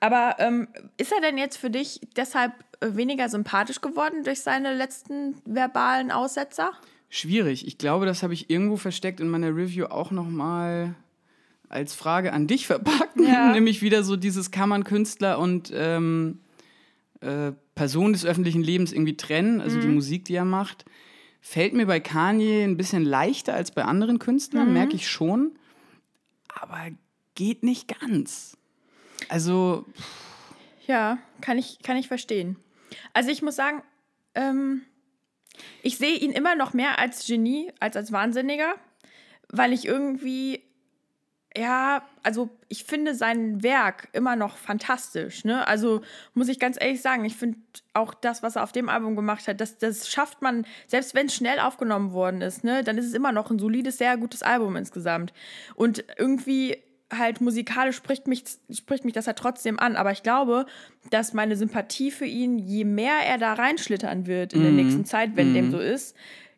Aber ähm, ist er denn jetzt für dich deshalb äh, weniger sympathisch geworden durch seine letzten verbalen Aussetzer? Schwierig. Ich glaube, das habe ich irgendwo versteckt in meiner Review auch noch mal als Frage an dich verpackt. Ja. Nämlich wieder so dieses kann man Künstler und ähm, äh, Person des öffentlichen Lebens irgendwie trennen, also Mhm. die Musik, die er macht. Fällt mir bei Kanye ein bisschen leichter als bei anderen Künstlern, Mhm. merke ich schon. Aber geht nicht ganz. Also, Ja, kann ich, kann ich verstehen. Also ich muss sagen, ähm, ich sehe ihn immer noch mehr als Genie, als als Wahnsinniger, weil ich irgendwie, ja, also ich finde sein Werk immer noch fantastisch. Ne? Also muss ich ganz ehrlich sagen, ich finde auch das, was er auf dem Album gemacht hat, das, das schafft man, selbst wenn es schnell aufgenommen worden ist, ne, dann ist es immer noch ein solides, sehr gutes Album insgesamt. Und irgendwie halt musikalisch spricht mich, spricht mich das halt trotzdem an. Aber ich glaube, dass meine Sympathie für ihn, je mehr er da reinschlittern wird in der nächsten Zeit, wenn dem so ist,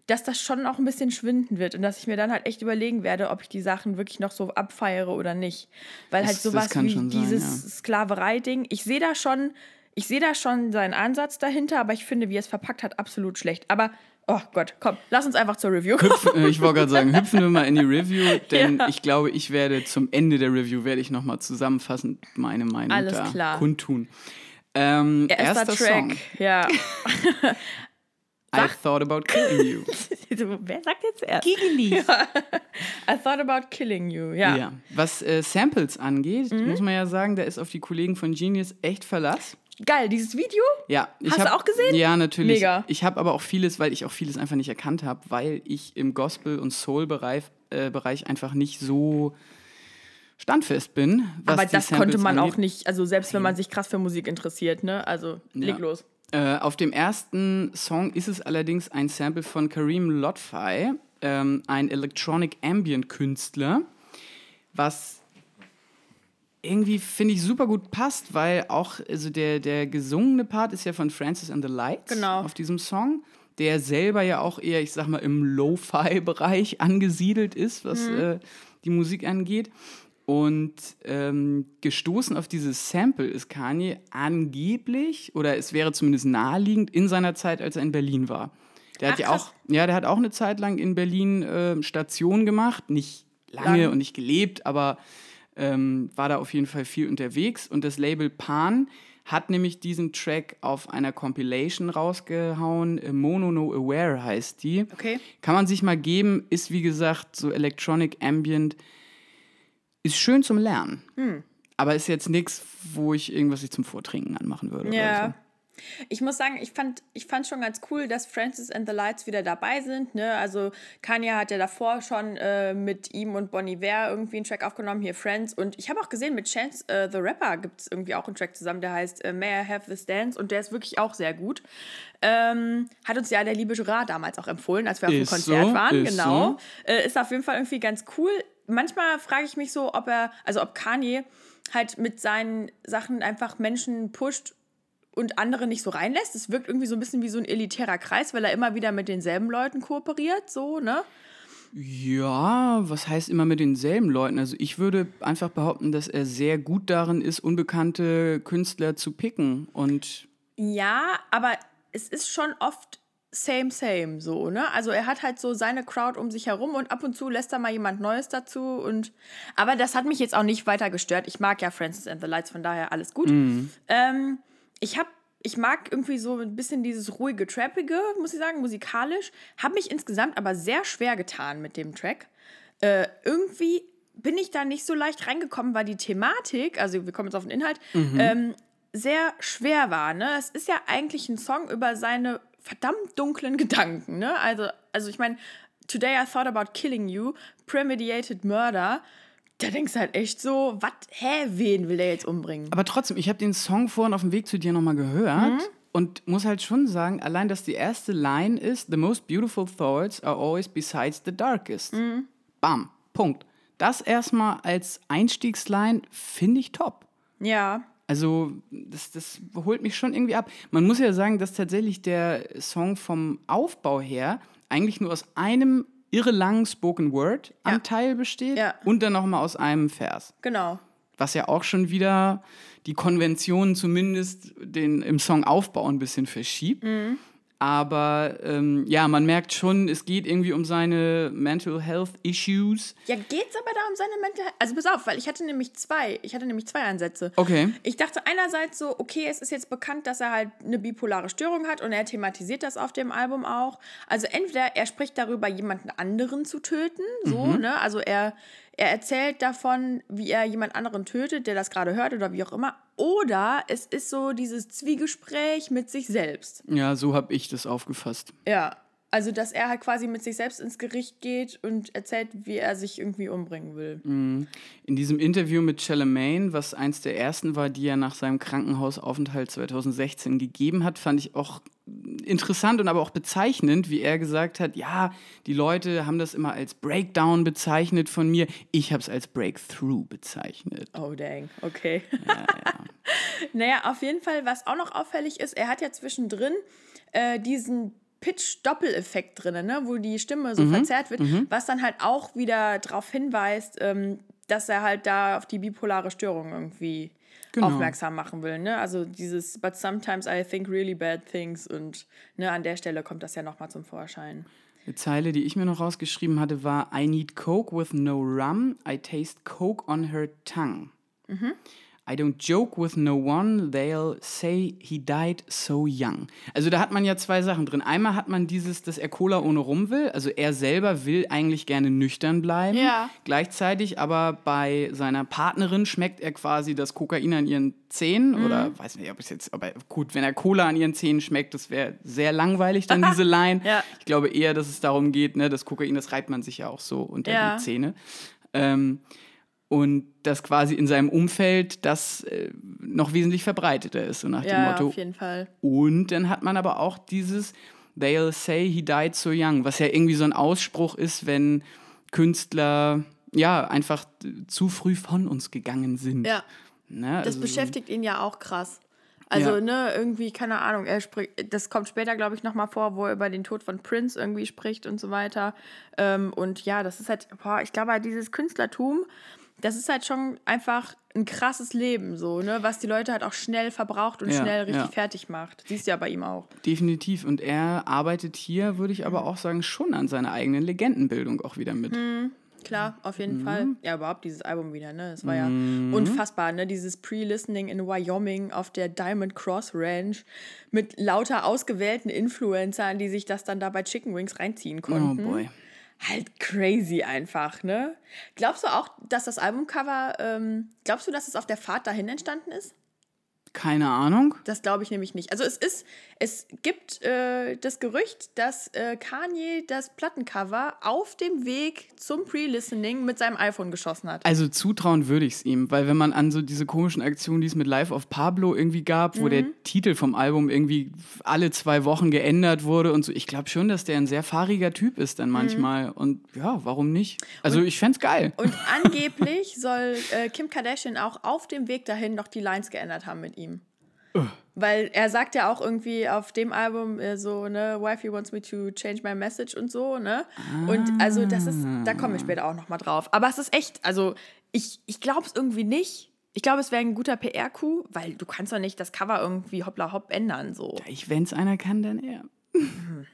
dass das schon auch ein bisschen schwinden wird und dass ich mir dann halt echt überlegen werde, ob ich die Sachen wirklich noch so abfeiere oder nicht. Weil halt Das- das sowas wie sein, dieses ja. Sklaverei-Ding, ich sehe da schon, ich sehe da schon seinen Ansatz dahinter, aber ich finde, wie er es verpackt hat, absolut schlecht. Aber, oh Gott, komm, lass uns einfach zur Review kommen. hüpfen, äh, ich wollte gerade sagen, hüpfen wir mal in die Review, denn Ja. ich glaube, ich werde zum Ende der Review werde ich nochmal zusammenfassend meine Meinung Alles da klar. kundtun. Ähm, Erster erster Track, Song. ja. I thought about killing you. Wer sagt jetzt erst? Giggly. I thought about killing you, ja. Ja. Was äh, Samples angeht, Mhm. muss man ja sagen, da ist auf die Kollegen von Genius echt Verlass. Geil, dieses Video? Ja, ich Hast du hab, auch gesehen? Ja, natürlich. Mega. Ich habe aber auch vieles, weil ich auch vieles einfach nicht erkannt habe, weil ich im Gospel- und Soul-Bereich äh, Bereich einfach nicht so standfest bin. Aber das Samples konnte man angeht. auch nicht, also selbst wenn man sich krass für Musik interessiert, ne? Also, leg Ja. los. Äh, auf dem ersten Song ist es allerdings ein Sample von Kareem Lotfi, ähm, ein Electronic Ambient Künstler, was irgendwie, finde ich, super gut passt, weil auch also der, der gesungene Part ist ja von Francis and the Lights Genau. auf diesem Song, der selber ja auch eher, ich sag mal, im Lo-Fi-Bereich angesiedelt ist, was äh, die Musik angeht. Und ähm, gestoßen auf dieses Sample ist Kanye angeblich, oder es wäre zumindest naheliegend, in seiner Zeit, als er in Berlin war. Der hat Ach, ja krass. auch, ja, der hat auch eine Zeit lang in Berlin äh, Station gemacht, nicht lange Lang. und nicht gelebt, aber ähm, war da auf jeden Fall viel unterwegs. Und das Label Pan hat nämlich diesen Track auf einer Compilation rausgehauen. äh, Mono No Aware heißt die. Okay. Kann man sich mal geben, ist wie gesagt so Electronic Ambient. Ist schön zum Lernen. Hm. Aber ist jetzt nichts, wo ich irgendwas ich zum Vortrinken anmachen würde. Ja. So. Ich muss sagen, ich fand, ich fand schon ganz cool, dass Francis and the Lights wieder dabei sind. Ne? Also Kanye hat ja davor schon äh, mit ihm und Bon Iver irgendwie einen Track aufgenommen, hier Friends. Und ich habe auch gesehen, mit Chance äh, the Rapper gibt es irgendwie auch einen Track zusammen, der heißt äh, May I Have This Dance und der ist wirklich auch sehr gut. Ähm, hat uns ja der liebe Gerard damals auch empfohlen, als wir auf dem Konzert so, waren. ist genau. Äh, ist auf jeden Fall irgendwie ganz cool. Manchmal frage ich mich so, ob er, also ob Kanye halt mit seinen Sachen einfach Menschen pusht und andere nicht so reinlässt. Es wirkt irgendwie so ein bisschen wie so ein elitärer Kreis, weil er immer wieder mit denselben Leuten kooperiert, so, ne? Ja, was heißt immer mit denselben Leuten? Also ich würde einfach behaupten, dass er sehr gut darin ist, unbekannte Künstler zu picken. Und Ja, aber es ist schon oft same, same, so, ne? Also er hat halt so seine Crowd um sich herum und ab und zu lässt er mal jemand Neues dazu und aber das hat mich jetzt auch nicht weiter gestört. Ich mag ja Francis and the Lights, von daher alles gut. Ähm, ich habe ich mag irgendwie so ein bisschen dieses ruhige, trappige, muss ich sagen, musikalisch. Habe mich insgesamt aber sehr schwer getan mit dem Track. Äh, irgendwie bin ich da nicht so leicht reingekommen, weil die Thematik, also wir kommen jetzt auf den Inhalt, ähm, sehr schwer war. Ne? Es ist ja eigentlich ein Song über seine verdammt dunklen Gedanken. Ne? Also, also ich meine, Today I thought about killing you, premeditated murder. Da denkst du halt echt so, was, hä, wen will der jetzt umbringen? aber trotzdem, ich habe den Song vorhin auf dem Weg zu dir nochmal gehört und muss halt schon sagen, allein, dass die erste Line ist, The most beautiful thoughts are always besides the darkest. Bam, Punkt. Das erstmal als Einstiegsline finde ich top. Ja, Also, das, das holt mich schon irgendwie ab. Man muss ja sagen, dass tatsächlich der Song vom Aufbau her eigentlich nur aus einem irre langen Spoken Word Anteil besteht Ja. und dann nochmal aus einem Vers. genau. Was ja auch schon wieder die Konventionen zumindest den, im Songaufbau ein bisschen verschiebt. Mhm. Aber ähm, ja, man merkt schon, es geht irgendwie um seine Mental Health Issues. Ja, geht's aber da um seine Mental Also pass auf, weil ich hatte nämlich zwei, ich hatte nämlich zwei Ansätze. Okay. Ich dachte einerseits so, okay, es ist jetzt bekannt, dass er halt eine bipolare Störung hat und er thematisiert das auf dem Album auch. Also entweder er spricht darüber, jemanden anderen zu töten, so, ne? Also er, er erzählt davon, wie er jemand anderen tötet, der das gerade hört oder wie auch immer. Oder es ist so dieses Zwiegespräch mit sich selbst. Ja, so habe ich das aufgefasst. Ja. Also, dass er halt quasi mit sich selbst ins Gericht geht und erzählt, wie er sich irgendwie umbringen will. In diesem Interview mit Charlemagne, was eins der ersten war, die er nach seinem Krankenhausaufenthalt 2016 gegeben hat, fand ich auch interessant und aber auch bezeichnend, wie er gesagt hat, ja, die Leute haben das immer als Breakdown bezeichnet von mir, ich habe es als Breakthrough bezeichnet. Oh, dang, okay. naja, auf jeden Fall, was auch noch auffällig ist, er hat ja zwischendrin äh, diesen Pitch-Doppeleffekt drin, ne, wo die Stimme so verzerrt wird, was dann halt auch wieder darauf hinweist, ähm, dass er halt da auf die bipolare Störung irgendwie Genau. aufmerksam machen will. Ne? Also dieses But sometimes I think really bad things und ne, an der Stelle kommt das ja nochmal zum Vorschein. Eine Zeile, die ich mir noch rausgeschrieben hatte, war I need Coke with no rum, I taste Coke on her tongue. I don't joke with no one, they'll say he died so young. Also da hat man ja zwei Sachen drin. Einmal hat man dieses, dass er Cola ohne Rum will, also er selber will eigentlich gerne nüchtern bleiben. Ja. Gleichzeitig aber bei seiner Partnerin schmeckt er quasi das Kokain an ihren Zähnen oder weiß nicht, ob es jetzt, aber gut, wenn er Cola an ihren Zähnen schmeckt, das wäre sehr langweilig dann diese Line. Ja. Ich glaube eher, dass es darum geht, ne, das Kokain, das reibt man sich ja auch so unter Ja. die Zähne. Ähm, und dass quasi in seinem Umfeld das äh, noch wesentlich verbreiteter ist, so nach dem Ja, Motto. auf jeden Fall. Und dann hat man aber auch dieses They'll say he died so young, was ja irgendwie so ein Ausspruch ist, wenn Künstler ja einfach zu früh von uns gegangen sind. Ja, Ne? das Also so- beschäftigt ihn ja auch krass. Also, Ja. ne, irgendwie, keine Ahnung, er spricht, das kommt später, glaube ich, nochmal vor, wo er über den Tod von Prince irgendwie spricht und so weiter. Ähm, und ja, das ist halt, boah, ich glaube halt, dieses Künstlertum, das ist halt schon einfach ein krasses Leben, so, ne, was die Leute halt auch schnell verbraucht und Ja, schnell richtig ja. fertig macht. Siehst du ja bei ihm auch. Definitiv. Und er arbeitet hier, würde ich aber auch sagen, schon an seiner eigenen Legendenbildung auch wieder mit. Klar, auf Mhm. jeden Fall. Ja, überhaupt dieses Album wieder, ne? Das war ja unfassbar, ne? Dieses Pre-Listening in Wyoming auf der Diamond Cross Ranch mit lauter ausgewählten Influencern, die sich das dann da bei Chicken Wings reinziehen Oh konnten. boy. Halt crazy einfach, ne? Glaubst du auch, dass das Albumcover, ähm, glaubst du, dass es auf der Fahrt dahin entstanden ist? Keine Ahnung. Das glaube ich nämlich nicht. Also es ist, es gibt äh, das Gerücht, dass äh, Kanye das Plattencover auf dem Weg zum Pre-Listening mit seinem iPhone geschossen hat. Also zutrauen würde ich es ihm, weil wenn man an so diese komischen Aktionen, die es mit Live of Pablo irgendwie gab, wo Mhm. der Titel vom Album irgendwie alle zwei Wochen geändert wurde und so, ich glaube schon, dass der ein sehr fahriger Typ ist Mhm. dann manchmal. Und ja, warum nicht? Also ich fände geil. Und angeblich soll äh, Kim Kardashian auch auf dem Weg dahin noch die Lines geändert haben mit ihm. Weil er sagt ja auch irgendwie auf dem Album äh, so, ne, Wifey wants me to change my message und so, ne? Und also das ist, da kommen wir später auch nochmal drauf. Aber es ist echt, also ich, ich glaube es irgendwie nicht. Ich glaube, es wäre ein guter PR-Coup, weil du kannst doch nicht das Cover irgendwie hoppla hopp ändern, so. Ich, wenn es einer kann, dann er.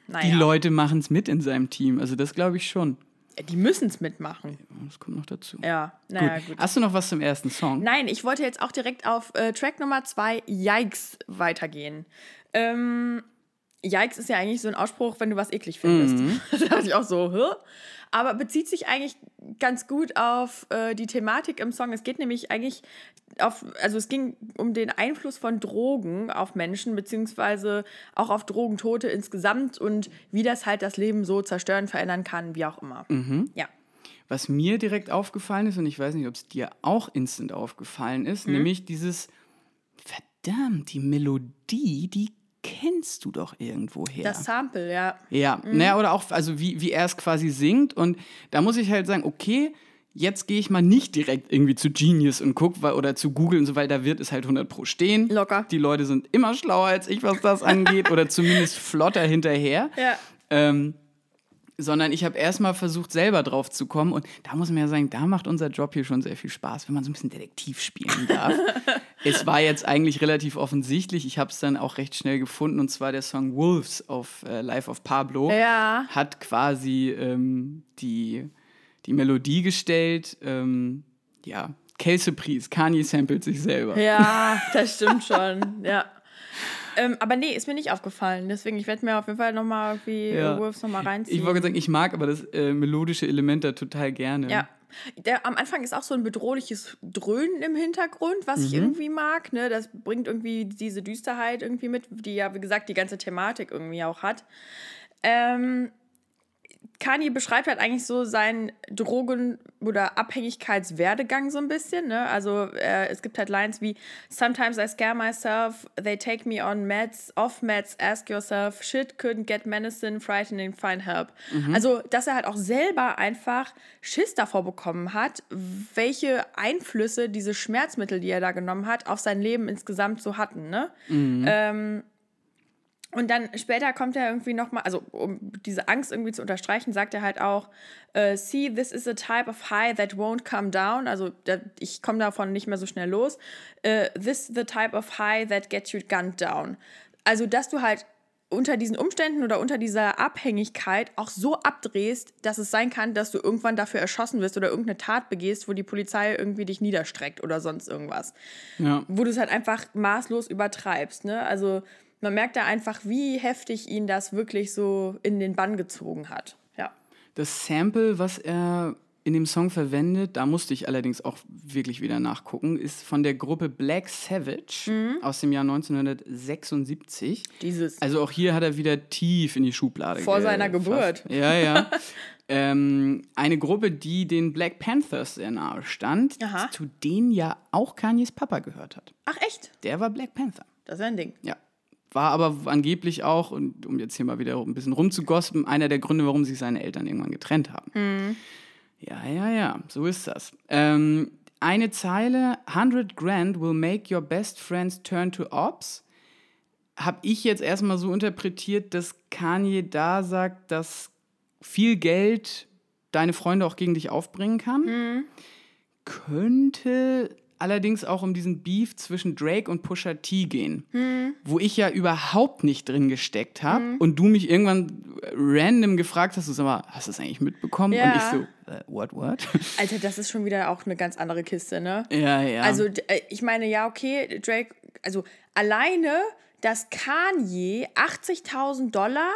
Naja, Die Leute machen es mit in seinem Team. Also das glaube ich schon. Die müssen es mitmachen. Das kommt noch dazu. Ja, naja, gut. Hast du noch was zum ersten Song? Nein, ich wollte jetzt auch direkt auf äh, Track Nummer zwei, Yikes, weitergehen. Ähm, Yikes ist ja eigentlich so ein Ausspruch, wenn du was eklig findest. da dachte ich auch so, Hä? Aber bezieht sich eigentlich ganz gut auf äh, die Thematik im Song. Es geht nämlich eigentlich auf, also es ging um den Einfluss von Drogen auf Menschen, beziehungsweise auch auf Drogentote insgesamt und wie das halt das Leben so zerstören, verändern kann, wie auch immer. Ja. Was mir direkt aufgefallen ist, und ich weiß nicht, ob es dir auch instant aufgefallen ist, Mhm. nämlich dieses, verdammt, die Melodie, die kennst du doch irgendwoher. Das Sample, ja. ja, naja, oder auch, also wie, wie er es quasi singt. Und da muss ich halt sagen, okay, jetzt gehe ich mal nicht direkt irgendwie zu Genius und guck, weil, oder zu Google und so, weil da wird es halt 100 pro stehen. Locker. Die Leute sind immer schlauer als ich, was das angeht, oder zumindest flotter hinterher. Ja. Ähm, sondern ich habe erstmal versucht, selber drauf zu kommen. Und da muss man ja sagen, da macht unser Job hier schon sehr viel Spaß, wenn man so ein bisschen Detektiv spielen darf. es war jetzt eigentlich relativ offensichtlich. Ich habe es dann auch recht schnell gefunden. Und zwar der Song Wolves auf äh, Life of Pablo Ja. hat quasi ähm, die, die Melodie gestellt. Ähm, ja, Kelsey-Priest, Kanye samplet sich selber. Ja, das stimmt schon. Ja. Ähm, aber nee, ist mir nicht aufgefallen. Deswegen, ich werde mir auf jeden Fall nochmal irgendwie Ja. Wolves nochmal reinziehen. Ich wollte sagen, ich mag aber das äh, melodische Element da total gerne. ja. Der, am Anfang ist auch so ein bedrohliches Dröhnen im Hintergrund, was ich irgendwie mag. Ne? Das bringt irgendwie diese Düsterheit irgendwie mit, die ja, wie gesagt, die ganze Thematik irgendwie auch hat. Ähm, Kanye beschreibt halt eigentlich so seinen Drogen- oder Abhängigkeitswerdegang so ein bisschen. Ne? Also äh, es gibt halt Lines wie Sometimes I scare myself, they take me on meds, off meds, ask yourself, shit, couldn't get medicine, frightening, find help. Also, dass er halt auch selber einfach Schiss davor bekommen hat, welche Einflüsse diese Schmerzmittel, die er da genommen hat, auf sein Leben insgesamt so hatten. Ne? Ähm, und dann später kommt er irgendwie nochmal, also um diese Angst irgendwie zu unterstreichen, sagt er halt auch, äh, see, this is a type of high that won't come down. Also ich komme davon nicht mehr so schnell los. Äh, this is the type of high that gets you gunned down. Also, dass du halt unter diesen Umständen oder unter dieser Abhängigkeit auch so abdrehst, dass es sein kann, dass du irgendwann dafür erschossen wirst oder irgendeine Tat begehst, wo die Polizei irgendwie dich niederstreckt oder sonst irgendwas Ja. wo du es halt einfach maßlos übertreibst. Ne? Also man merkt da einfach, wie heftig ihn das wirklich so in den Bann gezogen hat. Ja. Das Sample, was er in dem Song verwendet, da musste ich allerdings auch wirklich wieder nachgucken, ist von der Gruppe Black Savage Mhm. aus dem Jahr 1976. Dieses. Also auch hier hat er wieder tief in die Schublade Vor seiner gefasst. Geburt. Ja, ja. ähm, eine Gruppe, die den Black Panthers sehr nahe stand, Aha. zu denen ja auch Kanyes Papa gehört hat. Ach echt? Der war Black Panther. Das ist ein Ding. Ja. War aber angeblich auch, und um jetzt hier mal wieder ein bisschen rumzugospen, einer der Gründe, warum sich seine Eltern irgendwann getrennt haben. Ja, ja, ja, so ist das. Ähm, eine Zeile, 100 grand will make your best friends turn to ops, habe ich jetzt erstmal so interpretiert, dass Kanye da sagt, dass viel Geld deine Freunde auch gegen dich aufbringen kann. Könnte allerdings auch um diesen Beef zwischen Drake und Pusha T gehen, wo ich ja überhaupt nicht drin gesteckt habe und du mich irgendwann random gefragt hast, du sag mal, hast du das eigentlich mitbekommen? Ja. Und ich so, äh, what, what? Alter, das ist schon wieder auch eine ganz andere Kiste, ne? ja, ja. Also, äh, ich meine, ja, okay, Drake, also alleine, dass Kanye 80.000 Dollar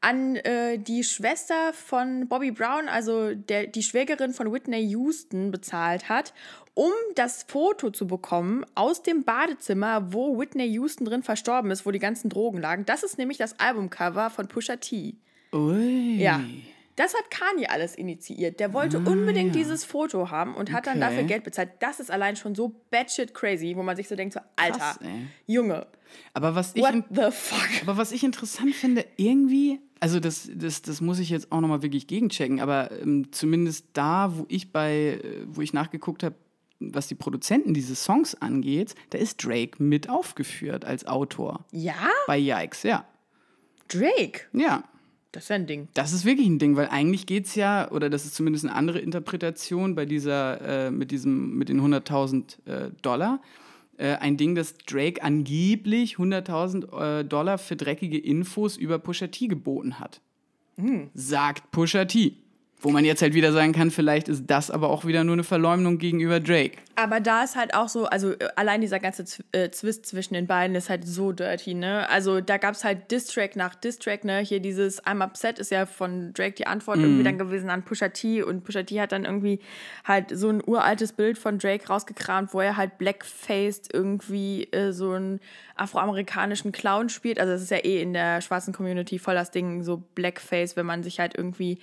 an äh, die Schwester von Bobby Brown, also der, die Schwägerin von Whitney Houston, bezahlt hat, um das Foto zu bekommen aus dem Badezimmer, wo Whitney Houston drin verstorben ist, wo die ganzen Drogen lagen. Das ist nämlich das Albumcover von Pusha T. Ui. Ja. Das hat Kanye alles initiiert. Der wollte unbedingt dieses Foto haben und hat dann Ah, Okay. dafür Geld bezahlt. Das ist allein schon so batshit crazy, wo man sich so denkt, so, Alter, Krass. Junge, Aber was ich what the fuck? Aber was ich interessant finde, irgendwie, also das, das, das muss ich jetzt auch nochmal wirklich gegenchecken, aber ähm, zumindest da, wo ich bei, äh, wo ich nachgeguckt habe, was die Produzenten dieses Songs angeht, da ist Drake mit aufgeführt als Autor. Ja? Bei Yikes, ja. Drake? Ja. Das ist ja ein Ding. Das ist wirklich ein Ding, weil eigentlich geht es ja, oder das ist zumindest eine andere Interpretation bei dieser, äh, mit diesem, mit den 100.000 äh, Dollar, äh, ein Ding, dass Drake angeblich 100.000 äh, Dollar für dreckige Infos über Pusha T geboten hat. Sagt Pusha T. Wo man jetzt halt wieder sagen kann, vielleicht ist das aber auch wieder nur eine Verleumdung gegenüber Drake. Aber da ist halt auch so, also äh, allein dieser ganze äh, Zwist zwischen den beiden ist halt so dirty, ne? Also da gab es halt Distrack nach Distrack, ne? Hier dieses I'm upset ist ja von Drake die Antwort irgendwie dann gewesen an Pusha T und Pusha T hat dann irgendwie halt so ein uraltes Bild von Drake rausgekramt, wo er halt blackfaced irgendwie äh, so einen afroamerikanischen Clown spielt. Also das ist ja eh in der schwarzen Community voll das Ding, so Blackface, wenn man sich halt irgendwie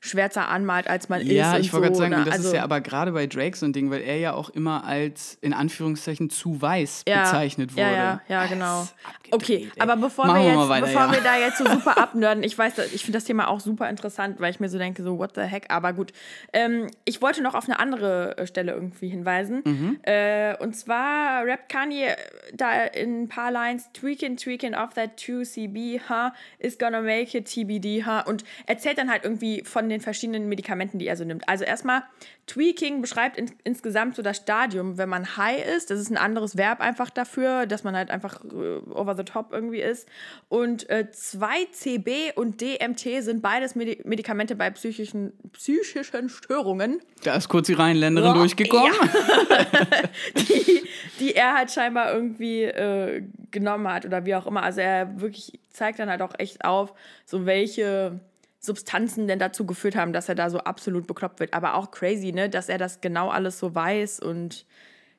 schwärzer anmalt, als man ist. Ja, ich wollte so, gerade sagen, ne? das also, ist ja aber gerade bei Drake so ein Ding, weil er ja auch immer als in Anführungszeichen zu weiß ja, bezeichnet wurde. Ja, ja, ja, genau. Okay, aber bevor, Machen wir, wir jetzt, mal weiter, bevor ja. wir da jetzt so super abnörden, ich weiß, ich finde das Thema auch super interessant, weil ich mir so denke, so what the heck, aber gut. Ähm, ich wollte noch auf eine andere äh, Stelle irgendwie hinweisen. Mhm. Äh, und zwar rappt Kanye da in ein paar Lines, tweaking, tweaking off that 2CB, huh, is gonna make it TBD, huh, und erzählt dann halt irgendwie von den verschiedenen Medikamenten, die er so nimmt. Also erstmal, Tweaking beschreibt in, insgesamt so das Stadium, wenn man high ist. Das ist ein anderes Verb einfach dafür, dass man halt einfach äh, over the top irgendwie ist. Und äh, 2CB und DMT sind beides Medi Medikamente bei psychischen, psychischen Störungen, Da ist kurz die Rheinländerin Oh, durchgekommen. die, die er halt scheinbar irgendwie äh, genommen hat oder wie auch immer. Also er wirklich zeigt dann halt auch echt auf, so welche Substanzen denn dazu geführt haben, dass er da so absolut bekloppt wird. Aber auch crazy, ne, dass er das genau alles so weiß und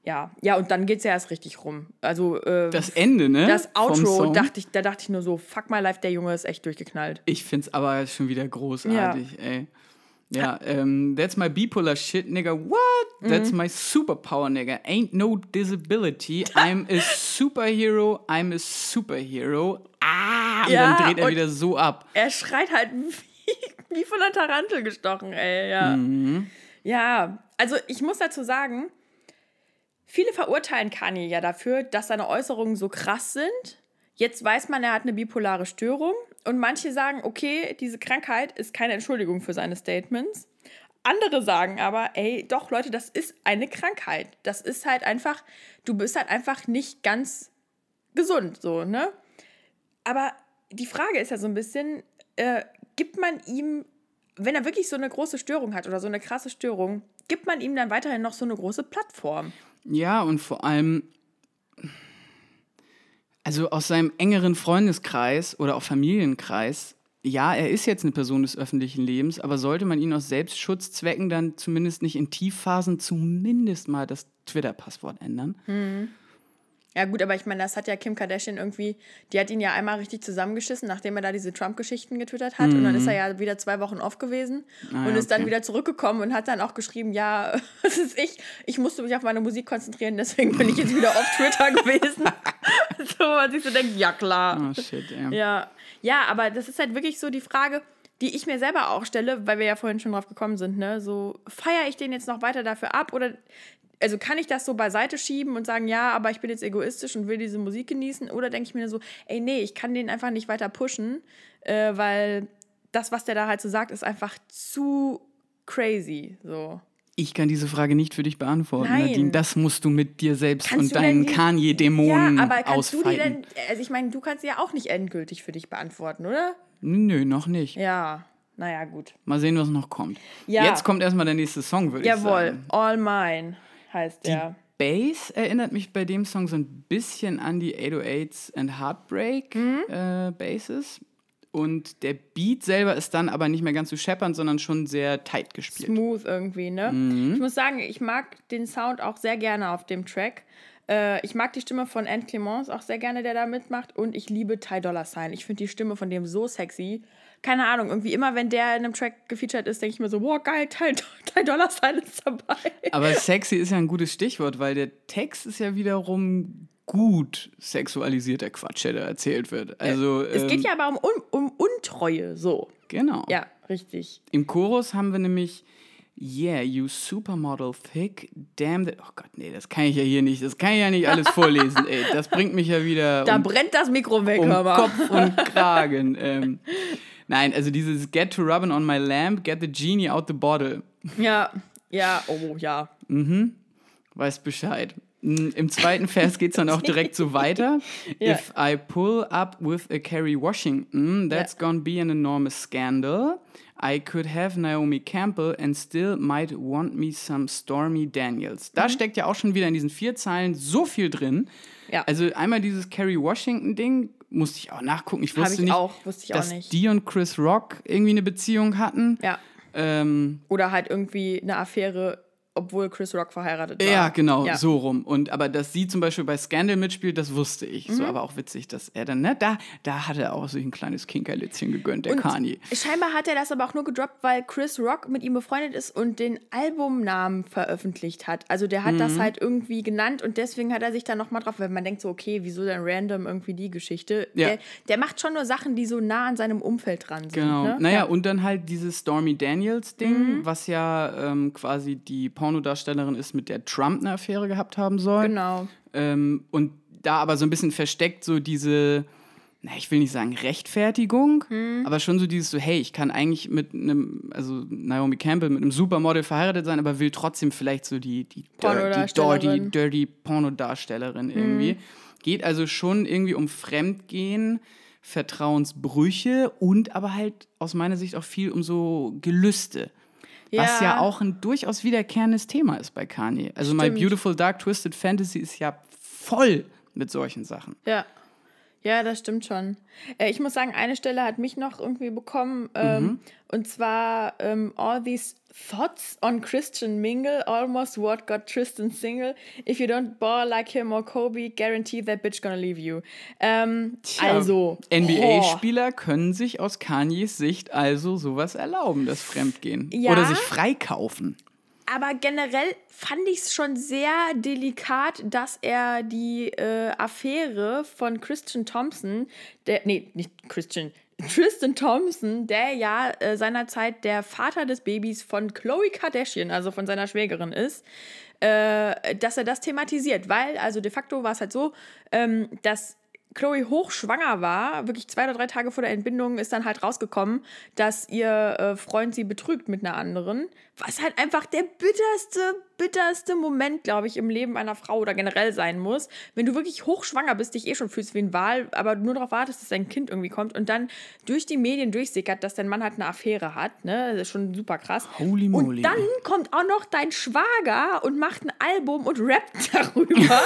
ja, ja, und dann geht's ja erst richtig rum. Also äh, Das Ende, ne? das Outro, dachte ich, da dachte ich nur so, fuck my life, der Junge ist echt durchgeknallt. Ich find's aber schon wieder großartig, ey. Ja, ähm, that's my bipolar shit, nigga. What? Mhm. That's my superpower, nigga. Ain't no disability. I'm a superhero. I'm a superhero. Ah! Und Ja, dann dreht er wieder so ab. Er schreit halt wie, von einer Tarantel gestochen, ey, ja. Ja, also ich muss dazu sagen, viele verurteilen Kanye ja dafür, dass seine Äußerungen so krass sind. Jetzt weiß man, er hat eine bipolare Störung. Und manche sagen, okay, diese Krankheit ist keine Entschuldigung für seine Statements. Andere sagen aber, ey, doch, Leute, das ist eine Krankheit. Das ist halt einfach, du bist halt einfach nicht ganz gesund, so, ne? Aber die Frage ist ja so ein bisschen, äh, gibt man ihm, wenn er wirklich so eine große Störung hat oder so eine krasse Störung, gibt man ihm dann weiterhin noch so eine große Plattform? Ja, und vor allem, also aus seinem engeren Freundeskreis oder auch Familienkreis, ja, er ist jetzt eine Person des öffentlichen Lebens, aber sollte man ihn aus Selbstschutzzwecken dann zumindest nicht in Tiefphasen zumindest mal das Twitter-Passwort ändern? Ja, gut, aber ich meine, das hat ja Kim Kardashian irgendwie, die hat ihn ja einmal richtig zusammengeschissen, nachdem er da diese Trump-Geschichten getwittert hat. Und dann ist er ja wieder zwei Wochen off gewesen Ah, und ja, ist dann okay. wieder zurückgekommen und hat dann auch geschrieben: Ja, das ist ich, ich musste mich auf meine Musik konzentrieren, deswegen bin ich jetzt wieder auf Twitter gewesen. so, man sich so denkt: Ja, klar. Oh shit, ja. Ja, ja, aber das ist halt wirklich so die Frage, die ich mir selber auch stelle, weil wir ja vorhin schon drauf gekommen sind, ne? So, feiere ich den jetzt noch weiter dafür ab oder also kann ich das so beiseite schieben und sagen, ja, aber ich bin jetzt egoistisch und will diese Musik genießen? Oder denke ich mir so, ey, nee, ich kann den einfach nicht weiter pushen, äh, weil das, was der da halt so sagt, ist einfach zu crazy. So. Ich kann diese Frage nicht für dich beantworten, Nein. Nadine. Das musst du mit dir selbst Kannst und deinen Kanye-Dämonen Ja, aber kannst du die ausfeiten. denn, also ich meine, du kannst sie ja auch nicht endgültig für dich beantworten, oder? Nö, noch nicht. Ja, naja, gut. Mal sehen, was noch kommt. Ja. Jetzt kommt erstmal der nächste Song, würde ich Jawohl, sagen. All Mine heißt der. Bass erinnert mich bei dem Song so ein bisschen an die 808s and Heartbreak Mhm. äh, Basses. Und der Beat selber ist dann aber nicht mehr ganz so scheppernd, sondern schon sehr tight gespielt. Smooth irgendwie, ne? Mhm. Ich muss sagen, ich mag den Sound auch sehr gerne auf dem Track. Äh, ich mag die Stimme von Anne Clemence auch sehr gerne, der da mitmacht. Und ich liebe Ty Dolla Sign. Ich finde die Stimme von dem so sexy. Keine Ahnung, irgendwie immer, wenn der in einem Track gefeatured ist, denke ich mir so, wow, geil, Ty, Ty Dolla Sign ist dabei. Aber sexy ist ja ein gutes Stichwort, weil der Text ist ja wiederum gut sexualisierter Quatsch, der da erzählt wird. Also, es geht ähm, ja aber um, um Untreue, so. Genau. Ja, richtig. Im Chorus haben wir nämlich Yeah, you supermodel thick, damn that. Oh Gott, nee, das kann ich ja hier nicht. Das kann ich ja nicht alles vorlesen, ey. Das bringt mich ja wieder Da um, brennt das Mikro weg, um hör mal. Kopf und Kragen. ähm, nein, also dieses Get to rubbing on my lamp, get the genie out the bottle. Ja, ja, oh ja. Weißt Bescheid. Im zweiten Vers geht es dann auch direkt so weiter. Ja. If I pull up with a Kerry Washington, that's Ja. gonna be an enormous scandal. I could have Naomi Campbell and still might want me some Stormy Daniels. Mhm. Da steckt ja auch schon wieder in diesen vier Zeilen so viel drin. Ja. Also einmal dieses Kerry Washington-Ding, musste ich auch nachgucken. Ich wusste ich nicht, auch, wusste ich auch dass nicht. die und Chris Rock irgendwie eine Beziehung hatten. Ja. Ähm, Oder halt irgendwie eine Affäre, obwohl Chris Rock verheiratet war. Ja, genau, Ja. so rum. Und aber dass sie zum Beispiel bei Scandal mitspielt, das wusste ich. Mhm. So, aber auch witzig, dass er dann, ne, da, da hat er auch sich ein kleines Kinkerlitzchen gegönnt, der Und Kanye. Scheinbar hat er das aber auch nur gedroppt, weil Chris Rock mit ihm befreundet ist und den Albumnamen veröffentlicht hat. Also der hat Mhm. das halt irgendwie genannt und deswegen hat er sich da nochmal drauf, weil man denkt so, okay, wieso denn random irgendwie die Geschichte? Ja. Der, der macht schon nur Sachen, die so nah an seinem Umfeld dran sind. Genau. Ne? Naja, ja. Mhm. und dann halt dieses Stormy Daniels-Ding, was ja ähm, quasi die Pornodarstellerin ist, mit der Trump eine Affäre gehabt haben soll. Genau. Ähm, und da aber so ein bisschen versteckt so diese, na, ich will nicht sagen Rechtfertigung, Mhm. aber schon so dieses so, hey, ich kann eigentlich mit einem, also Naomi Campbell mit einem Supermodel verheiratet sein, aber will trotzdem vielleicht so die, die, dirty. Mhm. dirty, dirty Pornodarstellerin irgendwie. Geht also schon irgendwie um Fremdgehen, Vertrauensbrüche und aber halt aus meiner Sicht auch viel um so Gelüste. Was ja auch ein durchaus wiederkehrendes Thema ist bei Kanye. Also My Stimmt. Beautiful Dark Twisted Fantasy ist ja voll mit solchen Sachen. Ja. Ja, das stimmt schon. Äh, ich muss sagen, eine Stelle hat mich noch irgendwie bekommen. Ähm, Mhm. Und zwar ähm, All these thoughts on Christian Mingle, almost what got Tristan single. If you don't ball like him or Kobe, guarantee that bitch gonna leave you. Ähm, Tja, also. NBA-Spieler können sich aus Kanyes Sicht also sowas erlauben, das Fremdgehen. Ja. Oder sich freikaufen. Aber generell fand ich es schon sehr delikat, dass er die äh, Affäre von Christian Thompson, der, nee, nicht Christian, Tristan Thompson, der ja äh, seinerzeit der Vater des Babys von Khloe Kardashian, also von seiner Schwägerin ist, äh, dass er das thematisiert. Weil, also de facto war es halt so, ähm, dass Chloe hochschwanger war, wirklich zwei oder drei Tage vor der Entbindung ist dann halt rausgekommen, dass ihr äh, Freund sie betrügt mit einer anderen. Was halt einfach der bitterste, bitterste Moment, glaube ich, im Leben einer Frau oder generell sein muss. Wenn du wirklich hochschwanger bist, dich eh schon fühlst wie ein Wal, aber nur darauf wartest, dass dein Kind irgendwie kommt und dann durch die Medien durchsickert, dass dein Mann halt eine Affäre hat. Ne? Das ist schon super krass. Holy moly. Und dann kommt auch noch dein Schwager und macht ein Album und rappt darüber.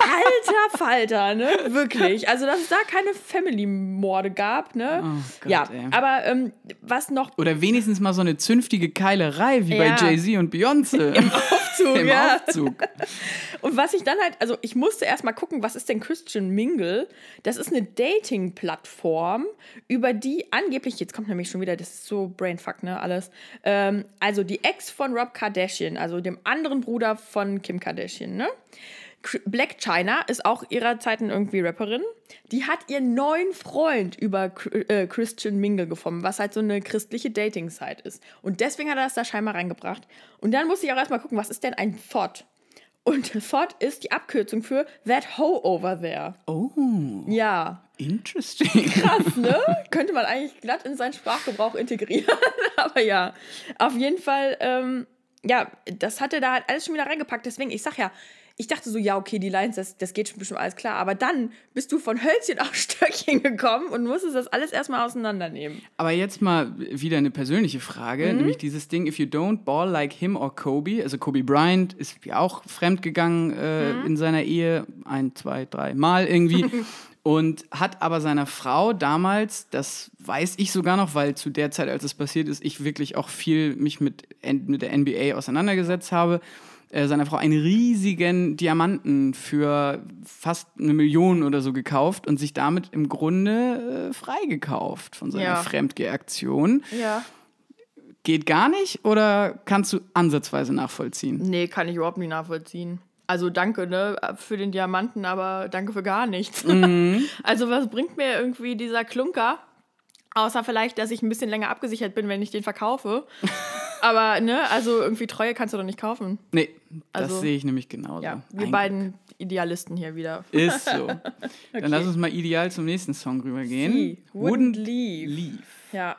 Alter Falter, ne? Wirklich. Also, dass es da keine Family-Morde gab, ne? Oh Gott, ja, ey. aber ähm, was noch Oder wenigstens mal so eine zünftige Keilerei wie Ja. bei Jay-Z und Beyoncé. Im Aufzug, Im ja. Aufzug. Und was ich dann halt, also ich musste erstmal gucken, was ist denn Christian Mingle? Das ist eine Dating-Plattform, über die angeblich, jetzt kommt nämlich schon wieder, das ist so brainfuck, ne, alles. Ähm, also die Ex von Rob Kardashian, also dem anderen Bruder von Kim Kardashian, ne? Black China ist auch ihrer Zeiten irgendwie Rapperin. Die hat ihren neuen Freund über äh, Christian Mingle gefunden, was halt so eine christliche Dating-Site ist. Und deswegen hat er das da scheinbar reingebracht. Und dann musste ich auch erstmal gucken, was ist denn ein Thought? Und Thought ist die Abkürzung für That Hoe Over There. Oh, Ja, interesting. krass, ne? Könnte man eigentlich glatt in seinen Sprachgebrauch integrieren. Aber ja, auf jeden Fall, ähm, ja, das hat er da halt alles schon wieder reingepackt. Deswegen, ich sag ja, ich dachte so, ja, okay, die Lines, das, das geht schon bestimmt alles klar. Aber dann bist du von Hölzchen auf Stöckchen gekommen und musstest das alles erstmal auseinandernehmen. Aber jetzt mal wieder eine persönliche Frage, Mhm. nämlich dieses Ding, if you don't ball like him or Kobe, also Kobe Bryant ist ja auch fremdgegangen äh, Mhm. in seiner Ehe, ein, zwei, drei Mal irgendwie. Und hat aber seiner Frau damals, das weiß ich sogar noch, weil zu der Zeit, als es passiert ist, ich wirklich auch viel mich mit, mit der NBA auseinandergesetzt habe, äh, seiner Frau einen riesigen Diamanten für fast eine Million oder so gekauft und sich damit im Grunde äh, freigekauft von seiner Ja. Fremdgehaktion. Ja. Geht gar nicht oder kannst du ansatzweise nachvollziehen? Nee, kann ich überhaupt nicht nachvollziehen. Also danke, ne, für den Diamanten, aber danke für gar nichts. Also was bringt mir irgendwie dieser Klunker? Außer vielleicht, dass ich ein bisschen länger abgesichert bin, wenn ich den verkaufe. aber, ne, also irgendwie Treue kannst du doch nicht kaufen. Nee, das Also, sehe ich nämlich genauso. Ja, wir Ein- beiden Idealisten hier wieder. Ist so. Dann lass uns mal ideal zum nächsten Song rübergehen. Sie wouldn't leave. leave. Ja.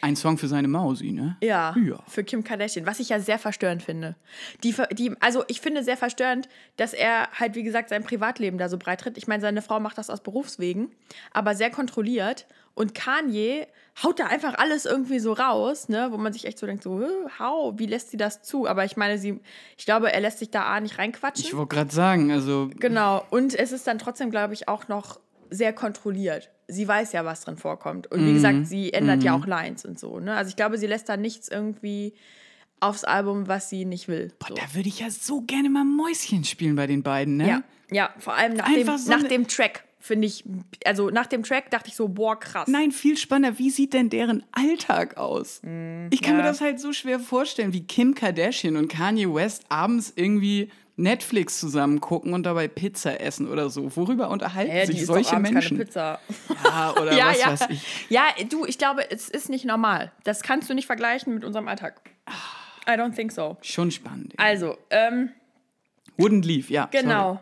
Ein Song für seine Mausi, ne? Ja, Ja. für Kim Kardashian, was ich ja sehr verstörend finde. Die, die, also ich finde sehr verstörend, dass er halt, wie gesagt, sein Privatleben da so breit tritt. Ich meine, seine Frau macht das aus Berufswegen, aber sehr kontrolliert. Und Kanye haut da einfach alles irgendwie so raus, ne, wo man sich echt so denkt, so, "Hä, how, wie lässt sie das zu? Aber ich meine, sie, ich glaube, er lässt sich da A nicht reinquatschen. Ich wollte gerade sagen, also Genau. Und es ist dann trotzdem, glaube ich, auch noch sehr kontrolliert. Sie weiß ja, was drin vorkommt. Und wie gesagt, sie ändert ja auch Lines und so. Ne? Also ich glaube, sie lässt da nichts irgendwie aufs Album, was sie nicht will. boah, so. da würde ich ja so gerne mal Mäuschen spielen bei den beiden, ne? Ja, ja, vor allem nach, dem, so nach dem Track, finde ich. Also nach dem Track dachte ich so, boah, krass. Nein, viel spannender. Wie sieht denn deren Alltag aus? ich kann ja. mir das halt so schwer vorstellen, wie Kim Kardashian und Kanye West abends irgendwie Netflix zusammen gucken und dabei Pizza essen oder so. Worüber unterhalten die sich solche Menschen? keine Pizza. Ja, oder ja, was ja. weiß ich. Ja, du, ich glaube, es ist nicht normal. Das kannst du nicht vergleichen mit unserem Alltag. I don't think so. Schon spannend. Also, ähm, Wouldn't leave, ja. Genau.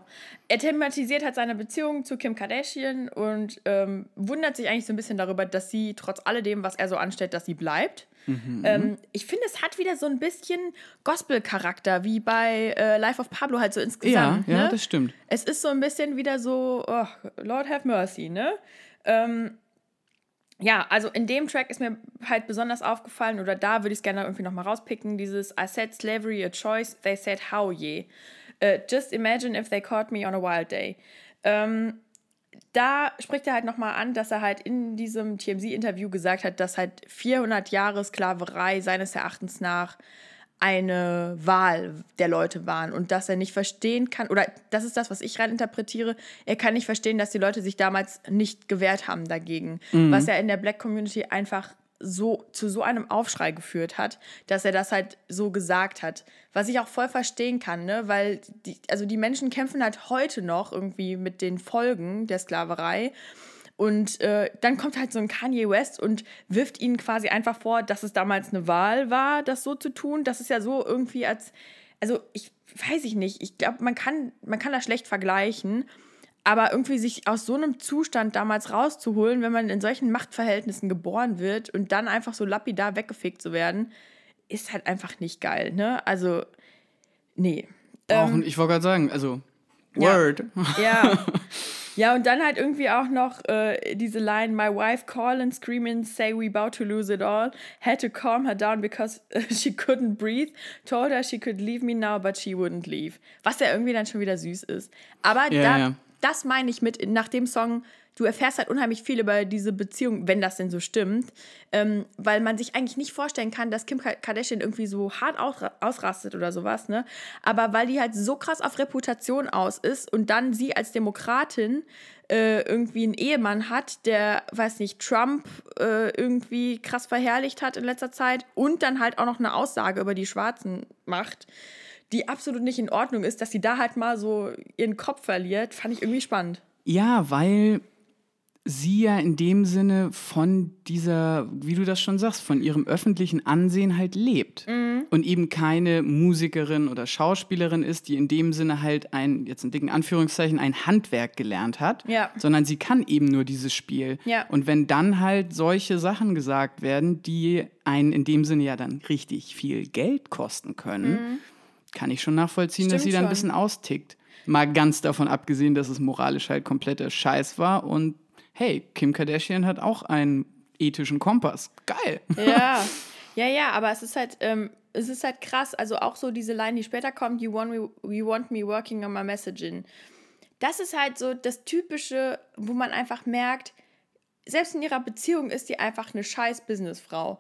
Er thematisiert halt seine Beziehung zu Kim Kardashian und ähm, wundert sich eigentlich so ein bisschen darüber, dass sie trotz alledem, was er so anstellt, dass sie bleibt. Ähm, ich finde, es hat wieder so ein bisschen Gospel-Charakter, wie bei äh, Life of Pablo halt so Ja, insgesamt. ja, ne? das stimmt. Es ist so ein bisschen wieder so, oh, Lord have mercy, ne? Ähm, ja, also in dem Track ist mir halt besonders aufgefallen, oder da würde ich es gerne irgendwie nochmal rauspicken, dieses I said slavery a choice, they said how ye. Uh, just imagine if they caught me on a wild day. Ähm, da spricht er halt nochmal an, dass er halt in diesem TMZ-Interview gesagt hat, dass halt 400 Jahre Sklaverei seines Erachtens nach eine Wahl der Leute waren und dass er nicht verstehen kann, oder das ist das, was ich rein interpretiere, er kann nicht verstehen, dass die Leute sich damals nicht gewehrt haben dagegen, Mhm. was ja in der Black Community einfach so zu so einem Aufschrei geführt hat, dass er das halt so gesagt hat, was ich auch voll verstehen kann, ne, weil die, also die Menschen kämpfen halt heute noch irgendwie mit den Folgen der Sklaverei. Und äh, dann kommt halt so ein Kanye West und wirft ihnen quasi einfach vor, dass es damals eine Wahl war, das so zu tun. Das ist ja so irgendwie als, also ich weiß ich nicht, ich glaube, man kann, man kann das schlecht vergleichen, aber irgendwie sich aus so einem Zustand damals rauszuholen, wenn man in solchen Machtverhältnissen geboren wird und dann einfach so lapidar weggefegt zu werden, ist halt einfach nicht geil, ne? Also, nee. Brauchen, ich wollte gerade sagen, also, Ähm, Ja. Word. Ja. Ja, und dann halt irgendwie auch noch äh, diese Line, My wife call and scream and say we about to lose it all. Had to calm her down because she couldn't breathe. Told her she could leave me now, but she wouldn't leave. Was ja irgendwie dann schon wieder süß ist. Aber Ja, da, ja. Das meine ich mit, nach dem Song, du erfährst halt unheimlich viel über diese Beziehung, wenn das denn so stimmt. Ähm, weil man sich eigentlich nicht vorstellen kann, dass Kim Ka- Kardashian irgendwie so hart ausra- ausrastet oder sowas, ne? Aber weil die halt so krass auf Reputation aus ist und dann sie als Demokratin äh, irgendwie einen Ehemann hat, der, weiß nicht, Trump äh, irgendwie krass verherrlicht hat in letzter Zeit und dann halt auch noch eine Aussage über die Schwarzen macht, die absolut nicht in Ordnung ist, dass sie da halt mal so ihren Kopf verliert, fand ich irgendwie spannend. Ja, weil sie ja in dem Sinne von dieser, wie du das schon sagst, von ihrem öffentlichen Ansehen halt lebt. Mhm. Und eben keine Musikerin oder Schauspielerin ist, die in dem Sinne halt ein, jetzt in dicken Anführungszeichen, ein Handwerk gelernt hat, Ja. sondern sie kann eben nur dieses Spiel. Ja. Und wenn dann halt solche Sachen gesagt werden, die einen in dem Sinne ja dann richtig viel Geld kosten können, kann ich schon nachvollziehen, dass. Stimmt sie dann ein bisschen austickt. Mal ganz davon abgesehen, dass es moralisch halt kompletter Scheiß war und hey, Kim Kardashian hat auch einen ethischen Kompass. Geil. Ja, ja, ja, aber es ist halt, ähm, es ist halt krass. Also auch so diese Line, die später kommt, you want me, you want me working on my messaging. Das ist halt so das Typische, wo man einfach merkt, selbst in ihrer Beziehung ist die einfach eine scheiß Businessfrau.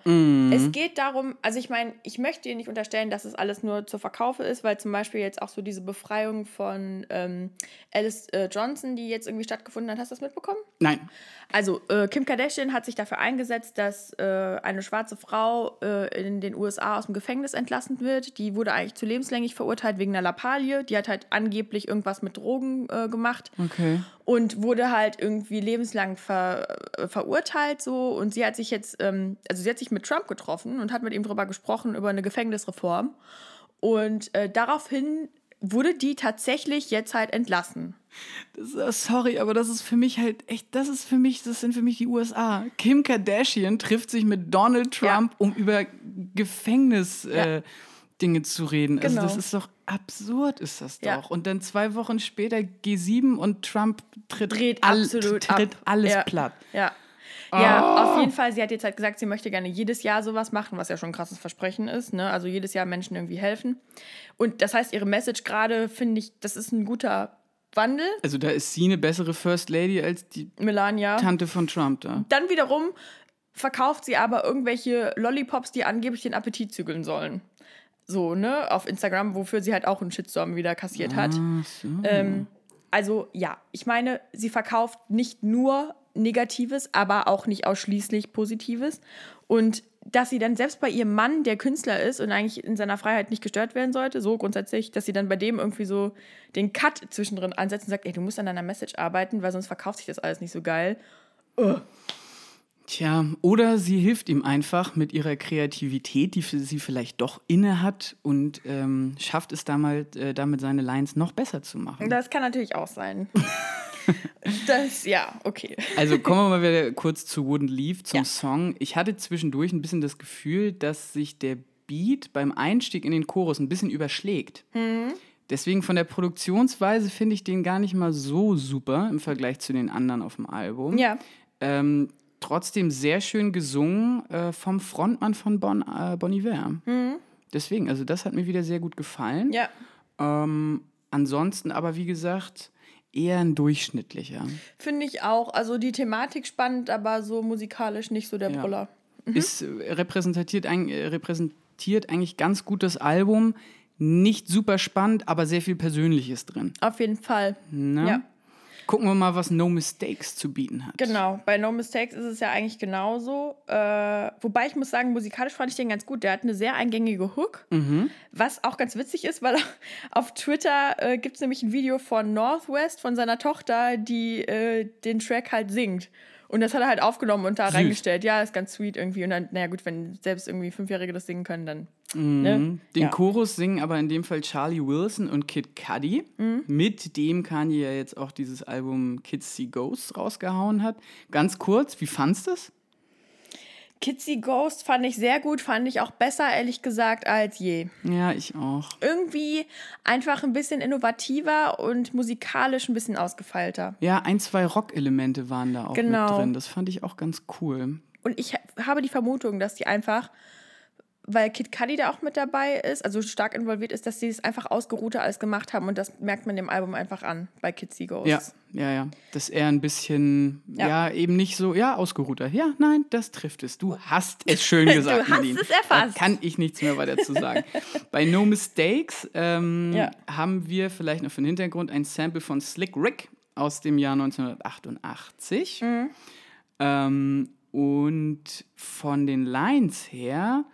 Es geht darum, also ich meine, ich möchte ihr nicht unterstellen, dass es alles nur zur Verkaufe ist, weil zum Beispiel jetzt auch so diese Befreiung von ähm, Alice äh, Johnson, die jetzt irgendwie stattgefunden hat, hast du das mitbekommen? Nein. Also, äh, Kim Kardashian hat sich dafür eingesetzt, dass äh, eine schwarze Frau äh, in den USA aus dem Gefängnis entlassen wird. Die wurde eigentlich zu lebenslänglich verurteilt wegen einer Lappalie. Die hat halt angeblich irgendwas mit Drogen äh, gemacht Okay. Und wurde halt irgendwie lebenslang ver, äh, verurteilt so. Und sie hat sich jetzt, ähm, also sie hat sich mit Trump getroffen und hat mit ihm darüber gesprochen, über eine Gefängnisreform. Und äh, daraufhin wurde die tatsächlich jetzt halt entlassen. Das, äh, sorry, aber das ist für mich halt echt, das ist für mich, das sind für mich die USA. Kim Kardashian trifft sich mit Donald Trump, um über Gefängnis äh, Ja. Dinge zu reden. Also Genau. das ist doch absurd, ist das Ja. doch. Und dann zwei Wochen später G7 und Trump tritt, Dreht all- absolut tritt ab. alles ja. platt. Ja. Ja, Oh. auf jeden Fall. Sie hat jetzt halt gesagt, sie möchte gerne jedes Jahr sowas machen, was ja schon ein krasses Versprechen ist. Ne? Also jedes Jahr Menschen irgendwie helfen. Und das heißt, ihre Message gerade finde ich, das ist ein guter Wandel. Also da ist sie eine bessere First Lady als die Melania. Tante von Trump da. Dann wiederum verkauft sie aber irgendwelche Lollipops, die angeblich den Appetit zügeln sollen. So, ne, auf Instagram, wofür sie halt auch einen Shitstorm wieder kassiert hat. Ach so. Ähm, also ja, ich meine, sie verkauft nicht nur Negatives, aber auch nicht ausschließlich Positives. Und dass sie dann selbst bei ihrem Mann, der Künstler ist und eigentlich in seiner Freiheit nicht gestört werden sollte, so grundsätzlich, dass sie dann bei dem irgendwie so den Cut zwischendrin ansetzt und sagt, ey, du musst an deiner Message arbeiten, weil sonst verkauft sich das alles nicht so geil. Tja, oder sie hilft ihm einfach mit ihrer Kreativität, die sie vielleicht doch inne hat und ähm, schafft es damit, äh, damit, seine Lines noch besser zu machen. Das kann natürlich auch sein. das, ja, okay. Also kommen wir mal wieder kurz zu Wooden Leaf, zum Ja. Song. Ich hatte zwischendurch ein bisschen das Gefühl, dass sich der Beat beim Einstieg in den Chorus ein bisschen überschlägt. Mhm. Deswegen von der Produktionsweise finde ich den gar nicht mal so super im Vergleich zu den anderen auf dem Album. Ja. Ähm, trotzdem sehr schön gesungen äh, vom Frontmann von bon, äh, Bon Iver. Deswegen, also das hat mir wieder sehr gut gefallen. Mhm. Ja. Ähm, ansonsten aber, wie gesagt, eher ein durchschnittlicher. Finde ich auch. Also die Thematik spannend, aber so musikalisch nicht so der Ja. Brüller. Ist äh, repräsentiert, äh, repräsentiert eigentlich ganz gut das Album. Nicht super spannend, aber sehr viel Persönliches drin. Auf jeden Fall. Ne? Ja. Gucken wir mal, was No Mistakes zu bieten hat. Genau, bei No Mistakes ist es ja eigentlich genauso. Äh, wobei ich muss sagen, musikalisch fand ich den ganz gut. Der hat eine sehr eingängige Hook, was auch ganz witzig ist, weil auf Twitter äh, gibt es nämlich ein Video von Northwest, von seiner Tochter, die äh, den Track halt singt. Und das hat er halt aufgenommen und da Süß. reingestellt. Ja, ist ganz sweet irgendwie. Und dann, naja gut, wenn selbst irgendwie Fünfjährige das singen können, dann. Ne? Den ja. Chorus singen aber in dem Fall Charlie Wilson und Kid Cudi, Mhm. mit dem Kanye ja jetzt auch dieses Album Kids See Ghosts rausgehauen hat. Ganz kurz, wie fandst du es? Kitsy Ghost fand ich sehr gut, fand ich auch besser, ehrlich gesagt, als je. Ja, ich auch. irgendwie einfach ein bisschen innovativer und musikalisch ein bisschen ausgefeilter. Ja, ein, zwei Rock-Elemente waren da auch Genau. mit drin. Das fand ich auch ganz cool. Und ich ha- habe die Vermutung, dass die einfach, weil Kid Cudi da auch mit dabei ist, also stark involviert ist, dass sie es einfach ausgeruhter alles gemacht haben und das merkt man dem Album einfach an bei Kids Ghosts. Ja, ja, ja. Dass er ein bisschen, ja. Ja. eben nicht so, ja, ausgeruhter. Ja, nein, das trifft es. Du hast es schön gesagt, hast Nadine. es erfasst. Da kann ich nichts mehr weiter zu sagen. Bei No Mistakes ähm, Ja. haben wir vielleicht noch für den Hintergrund ein Sample von Slick Rick aus dem Jahr 1988. Mhm. Ähm, und von den Lines her,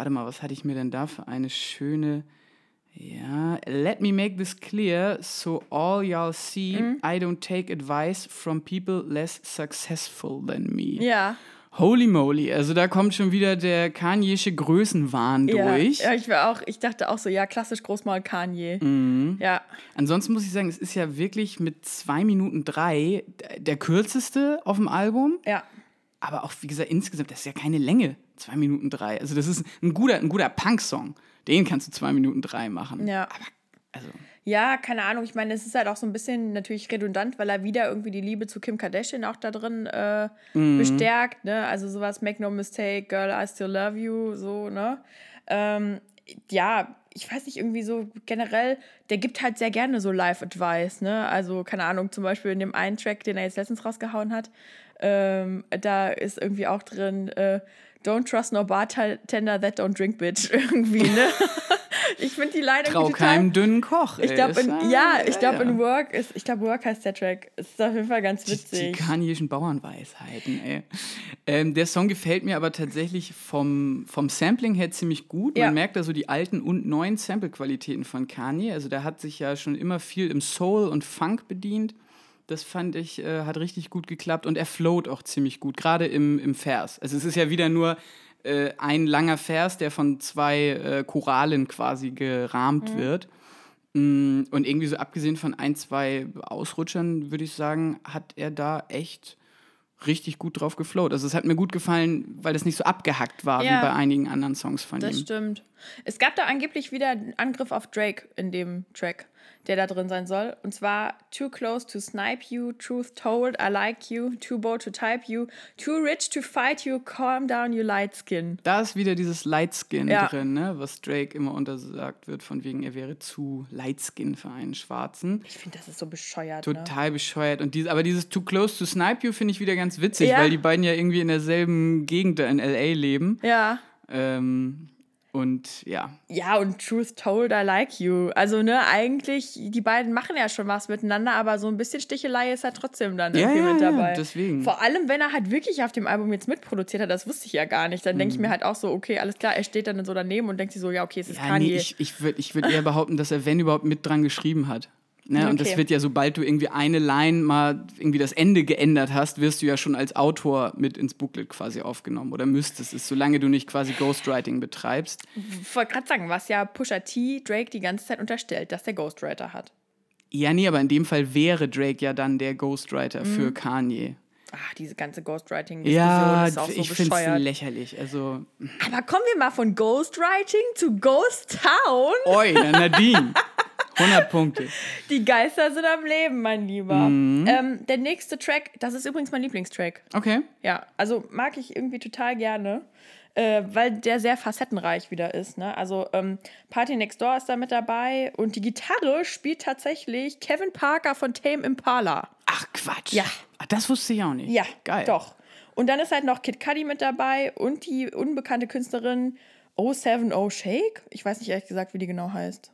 warte mal, was hatte ich mir denn da für eine schöne. Ja, let me make this clear so all y'all see Mhm. I don't take advice from people less successful than me. Ja, Holy moly, also da kommt schon wieder der Kanyesche Größenwahn ja. durch. ja ich, war auch, ich dachte auch so, ja, klassisch Großmaul Kanye. Mhm. Ja, Ansonsten muss ich sagen, es ist ja wirklich mit zwei Minuten drei der kürzeste auf dem Album. ja. Aber auch, wie gesagt, insgesamt, das ist ja keine Länge. Zwei Minuten drei. Also, das ist ein guter, ein guter Punk-Song. Den kannst du zwei Minuten drei machen. Ja. Also, Ja, keine Ahnung. Ich meine, es ist halt auch so ein bisschen natürlich redundant, weil er wieder irgendwie die Liebe zu Kim Kardashian auch da drin äh, Mhm. bestärkt. Ne? Also sowas, make no mistake, girl, I still love you, so, ne? Ähm, ja, ich weiß nicht, irgendwie so generell, der gibt halt sehr gerne so Live-Advice, ne? Also, keine Ahnung, zum Beispiel in dem einen Track, den er jetzt letztens rausgehauen hat, ähm, da ist irgendwie auch drin, äh, Don't trust no bartender that don't drink, bitch. Irgendwie, ne? ich finde die Line trau keinem dünnen Koch. Ich ey. glaube, Ist ja, ich glaube, ja. in Work ist, ich glaube, Work heißt der Track. Ist auf jeden Fall ganz Die, die witzig. kanischen Bauernweisheiten, ey. Ähm, der Song gefällt mir aber tatsächlich vom, vom Sampling her ziemlich gut. Man Ja. merkt da so die alten und neuen Sample-Qualitäten von Kanye. Also der hat sich ja schon immer viel im Soul und Funk bedient. Das fand ich, äh, hat richtig gut geklappt und er float auch ziemlich gut, gerade im, im Vers. Also es ist ja wieder nur äh, ein langer Vers, der von zwei äh, Choralen quasi gerahmt wird. Mm, Und irgendwie so abgesehen von ein, zwei Ausrutschern, würde ich sagen, hat er da echt richtig gut drauf geflowt. Also es hat mir gut gefallen, weil das nicht so abgehackt war Ja. wie bei einigen anderen Songs von Das ihm. stimmt. Es gab da angeblich wieder einen Angriff auf Drake in dem Track, der da drin sein soll. Und zwar Too close to snipe you, truth told, I like you, too bold to type you, too rich to fight you, calm down, you light skin. Da ist wieder dieses Lightskin Ja. drin, ne? was Drake immer untersagt wird, von wegen, er wäre zu Lightskin für einen Schwarzen. Ich finde, das ist so bescheuert. Ne? Total bescheuert. Und diese, aber dieses Too Close to Snipe You finde ich wieder ganz witzig, Ja. weil die beiden ja irgendwie in derselben Gegend da in L.A. leben. Ja. Ähm, und ja, Ja, und Truth Told, I like you. Also, ne, eigentlich, die beiden machen ja schon was miteinander, aber so ein bisschen Stichelei ist halt trotzdem dann Ja, irgendwie ja, mit ja, dabei. deswegen. Vor allem, wenn er halt wirklich auf dem Album jetzt mitproduziert hat, das wusste ich ja gar nicht. Dann denke ich mir halt auch so, okay, alles klar, er steht dann so daneben und denkt sich so, ja, okay, es ist Mhm. Ja, Kanye. nee, ich, ich würde ich würd eher behaupten, dass er, wenn überhaupt, mit dran geschrieben hat. Ne? Und das Okay. wird ja, sobald du irgendwie eine Line mal irgendwie das Ende geändert hast, wirst du ja schon als Autor mit ins Booklet quasi aufgenommen oder müsstest es, solange du nicht quasi Ghostwriting betreibst. Ich wollte gerade sagen, was ja Pusha T Drake die ganze Zeit unterstellt, dass der Ghostwriter hat. Ja, nee, aber in dem Fall wäre Drake ja dann der Ghostwriter Mhm. für Kanye. Ach, diese ganze Ghostwriting-Diskussion Ja, ist auch so ich finde es lächerlich. Also, Aber kommen wir mal von Ghostwriting zu Ghost Town. oi, na, Nadine. 100 Punkte. Die Geister sind am Leben, mein Lieber. Mhm. Ähm, der nächste Track, das ist übrigens mein Lieblingstrack. Okay. Ja, also mag ich irgendwie total gerne, äh, weil der sehr facettenreich wieder ist. Ne? Also ähm, Party Next Door ist da mit dabei und die Gitarre spielt tatsächlich Kevin Parker von Tame Impala. Ach, Quatsch. Ja. Ach, das wusste ich auch nicht. Ja, Geil. doch. Und dann ist halt noch Kid Cudi mit dabei und die unbekannte Künstlerin 070 Shake. Ich weiß nicht ehrlich gesagt, wie die genau heißt.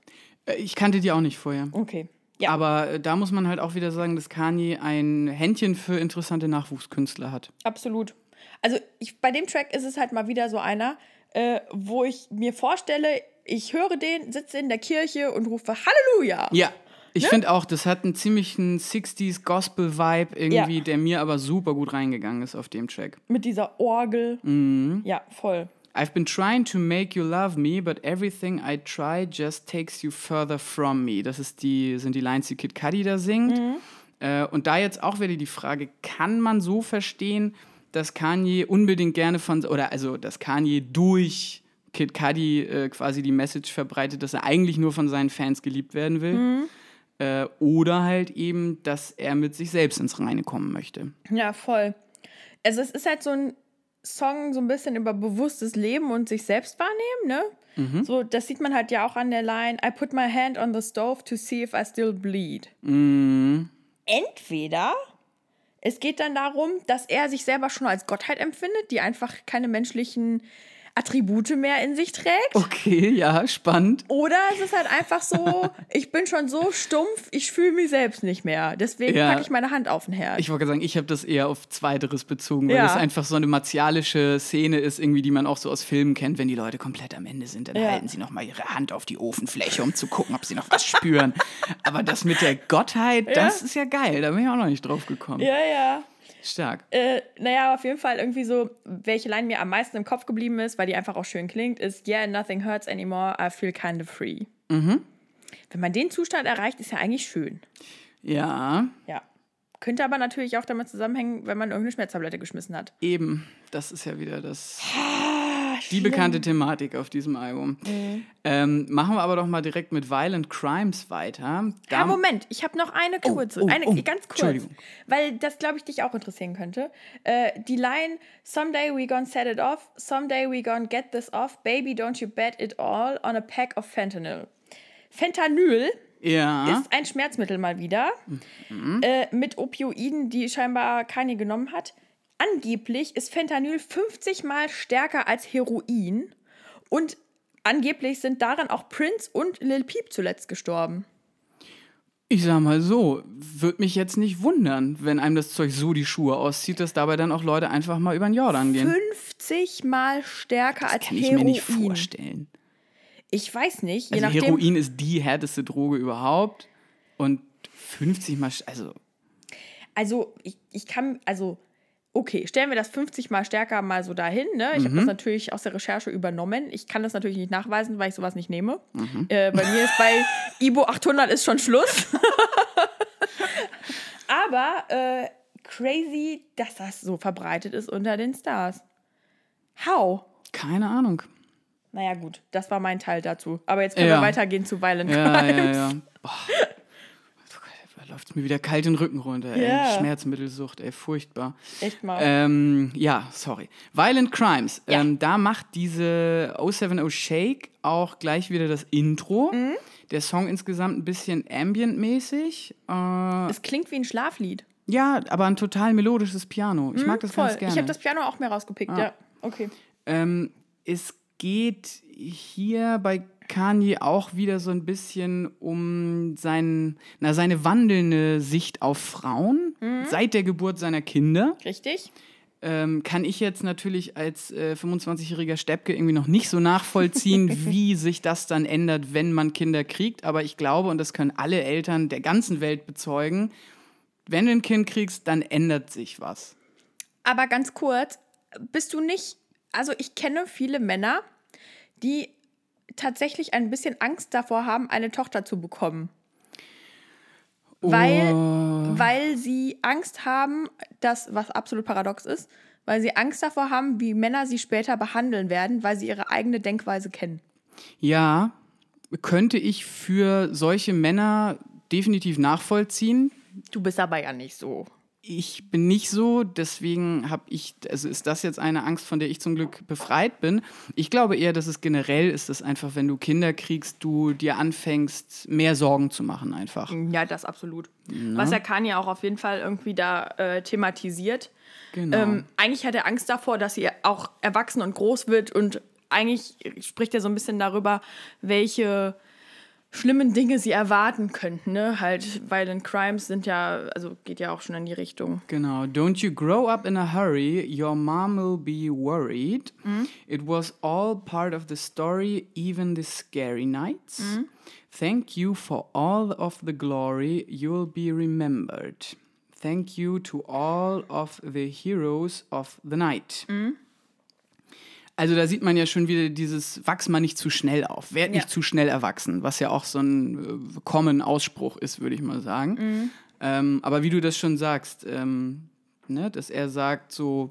Äh, Ich kannte die auch nicht vorher. Okay. Ja, Aber äh, da muss man halt auch wieder sagen, dass Kanye ein Händchen für interessante Nachwuchskünstler hat. absolut. Also ich, bei dem Track ist es halt mal wieder so einer, äh, wo ich mir vorstelle, ich höre den, sitze in der Kirche und rufe Halleluja. Ja. Ich Ne? finde auch, das hat einen ziemlichen 60s Gospel-Vibe irgendwie, Ja. der mir aber super gut reingegangen ist auf dem Track. Mit dieser Orgel. Mhm. Ja, voll. I've been trying to make you love me, but everything I try just takes you further from me. Das ist die, sind die Lines, die Kid Cudi da singt. Äh, und da jetzt auch wieder die Frage, kann man so verstehen, dass Kanye unbedingt gerne von, oder also, dass Kanye durch Kid Cudi äh, quasi die Message verbreitet, dass er eigentlich nur von seinen Fans geliebt werden will? Äh, oder halt eben, dass er mit sich selbst ins Reine kommen möchte. Ja, voll. Also es ist halt so ein Song so ein bisschen über bewusstes Leben und sich selbst wahrnehmen, ne? So, das sieht man halt ja auch an der Line, I put my hand on the stove to see if I still bleed. Entweder es geht dann darum, dass er sich selber schon als Gottheit empfindet, die einfach keine menschlichen Attribute mehr in sich trägt. Okay, ja, spannend. Oder es ist halt einfach so, ich bin schon so stumpf, ich fühle mich selbst nicht mehr. Deswegen Ja. packe ich meine Hand auf den Herd. Ich wollte sagen, ich habe das eher auf Zweiteres bezogen, weil Ja. das einfach so eine martialische Szene ist, irgendwie, die man auch so aus Filmen kennt, wenn die Leute komplett am Ende sind, dann Ja. halten sie nochmal ihre Hand auf die Ofenfläche, um zu gucken, ob sie noch was spüren. Aber das mit der Gottheit, das ist ja geil, da bin ich auch noch nicht drauf gekommen. ja, ja. Stark. Äh, naja, auf jeden Fall irgendwie so, welche Line mir am meisten im Kopf geblieben ist, weil die einfach auch schön klingt, ist Yeah, nothing hurts anymore, I feel kind of free. Mhm. Wenn man den Zustand erreicht, ist ja eigentlich schön. Ja, Ja. Könnte aber natürlich auch damit zusammenhängen, wenn man irgendeine Schmerztablette geschmissen hat. eben. Das ist ja wieder das, die bekannte Thematik auf diesem Album. Mhm. Ähm, machen wir aber doch mal direkt mit Violent Crimes weiter. Da- Ja, Moment, ich habe noch eine kurze, oh, eine oh, ganz kurz, weil das glaube ich dich auch interessieren könnte. Äh, die Line Someday we gonna set it off, someday we gonna get this off, baby don't you bet it all on a pack of fentanyl. Fentanyl ja. ist ein Schmerzmittel mal wieder Mhm. äh, mit Opioiden, die scheinbar Kanye genommen hat. Angeblich ist Fentanyl 50 mal stärker als Heroin und angeblich sind daran auch Prince und Lil Peep zuletzt gestorben. Ich sag mal so, würde mich jetzt nicht wundern, wenn einem das Zeug so die Schuhe auszieht, dass dabei dann auch Leute einfach mal über den Jordan gehen. 50 mal stärker als Kann ich Heroin. mir nicht vorstellen. Ich weiß nicht, je Also nachdem. Heroin ist die härteste Droge überhaupt und 50 mal, also Also ich, ich kann, also okay, stellen wir das 50 mal stärker mal so dahin. Ne? Ich habe Mhm. das natürlich aus der Recherche übernommen. Ich kann das natürlich nicht nachweisen, weil ich sowas nicht nehme. Mhm. Äh, bei mir ist bei Ibo 800 ist schon Schluss. Aber äh, crazy, dass das so verbreitet ist unter den Stars. How? keine Ahnung. Naja, gut, das war mein Teil dazu. Aber jetzt können Ja. wir weitergehen zu Violent Ja, ja, Crimes. ja. Boah. Da läuft mir wieder kalt den Rücken runter, ey. Ja. Schmerzmittelsucht, ey, furchtbar. Echt mal. Ähm, ja, sorry. Violent Crimes. Ja. Ähm, da macht diese 070 Shake auch gleich wieder das Intro. Mhm. Der Song insgesamt ein bisschen ambient-mäßig. Äh, Es klingt wie ein Schlaflied. ja, aber ein total melodisches Piano. Ich mag das Mhm, Voll. ganz gerne. Ich habe das Piano auch mehr rausgepickt, ja. Okay. Ähm, es geht hier bei Kanye auch wieder so ein bisschen um sein, na, seine wandelnde Sicht auf Frauen seit der Geburt seiner Kinder. Richtig? Ähm, kann ich jetzt natürlich als äh, 25-jähriger Steppke irgendwie noch nicht so nachvollziehen, wie sich das dann ändert, wenn man Kinder kriegt. Aber ich glaube, und das können alle Eltern der ganzen Welt bezeugen, wenn du ein Kind kriegst, dann ändert sich was. Aber ganz kurz, bist du nicht, also ich kenne viele Männer, die tatsächlich ein bisschen Angst davor haben, eine Tochter zu bekommen. Weil, weil sie Angst haben, das, was absolut paradox ist, weil sie Angst davor haben, wie Männer sie später behandeln werden, weil sie ihre eigene Denkweise kennen. Ja, könnte ich für solche Männer definitiv nachvollziehen. Du bist aber ja nicht so. Ich bin nicht so, deswegen habe ich, also ist das jetzt eine Angst, von der ich zum Glück befreit bin. Ich glaube eher, dass es generell ist, dass einfach, wenn du Kinder kriegst, du dir anfängst, mehr Sorgen zu machen einfach. Ja, das absolut. Was er kann ja auch auf jeden Fall irgendwie da äh, thematisiert. Genau. Ähm, eigentlich hat er Angst davor, dass sie auch erwachsen und groß wird und eigentlich spricht er so ein bisschen darüber, welche schlimmen Dinge sie erwarten könnten, ne? Halt, Violent Crimes sind ja, also geht ja auch schon in die Richtung. Genau. Don't you grow up in a hurry, your mom will be worried. It was all part of the story, even the scary nights. Thank you for all of the glory, you'll be remembered. Thank you to all of the heroes of the night. Also da sieht man ja schon wieder dieses Wachs mal nicht zu schnell auf, werd nicht Ja. zu schnell erwachsen, was ja auch so ein äh, common Ausspruch ist, würde ich mal sagen. Ähm, aber wie du das schon sagst, ähm, ne, dass er sagt so,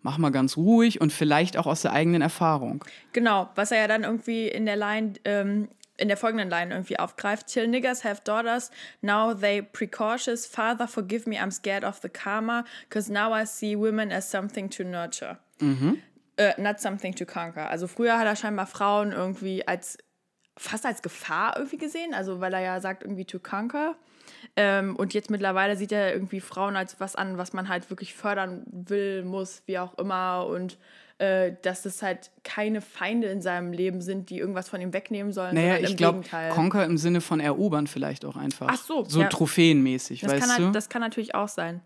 mach mal ganz ruhig und vielleicht auch aus der eigenen Erfahrung. Genau, was er ja dann irgendwie in der Line, ähm, in der folgenden Line irgendwie aufgreift. Till niggers have daughters, now they precautious. Father, forgive me, I'm scared of the karma, because now I see women as something to nurture. Äh, not something to conquer. Also früher hat er scheinbar Frauen irgendwie als fast als Gefahr irgendwie gesehen, also weil er ja sagt irgendwie to conquer. Ähm, und jetzt mittlerweile sieht er irgendwie Frauen als was an, was man halt wirklich fördern will, muss, wie auch immer. Und äh, dass es halt keine Feinde in seinem Leben sind, die irgendwas von ihm wegnehmen sollen. Naja, ich glaube. Conquer im Sinne von erobern vielleicht auch einfach. Ach so, So ja. trophäenmäßig, Das weißt kann, du? Mhm. halt, das kann natürlich auch sein.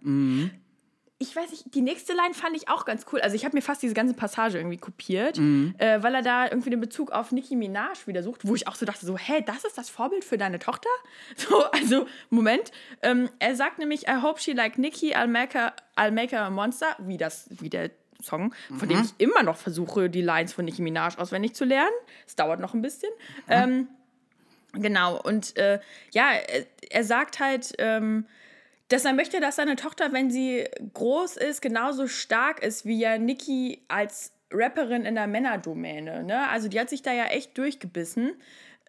Ich weiß nicht, die nächste Line fand ich auch ganz cool. Also ich habe mir fast diese ganze Passage irgendwie kopiert, Mhm. äh, weil er da irgendwie den Bezug auf Nicki Minaj wieder sucht, wo ich auch so dachte, so, hä, das ist das Vorbild für deine Tochter? So, also, Moment. Ähm, er sagt nämlich, I hope she like Nicki, I'll make her, I'll make her a monster, wie, das, wie der Song, von Mhm. dem ich immer noch versuche, die Lines von Nicki Minaj auswendig zu lernen. Es dauert noch ein bisschen. Ähm, Genau, und äh, ja, er, er sagt halt, ähm, dass er möchte, dass seine Tochter, wenn sie groß ist, genauso stark ist wie ja Nikki als Rapperin in der Männerdomäne. Ne? Also die hat sich da ja echt durchgebissen.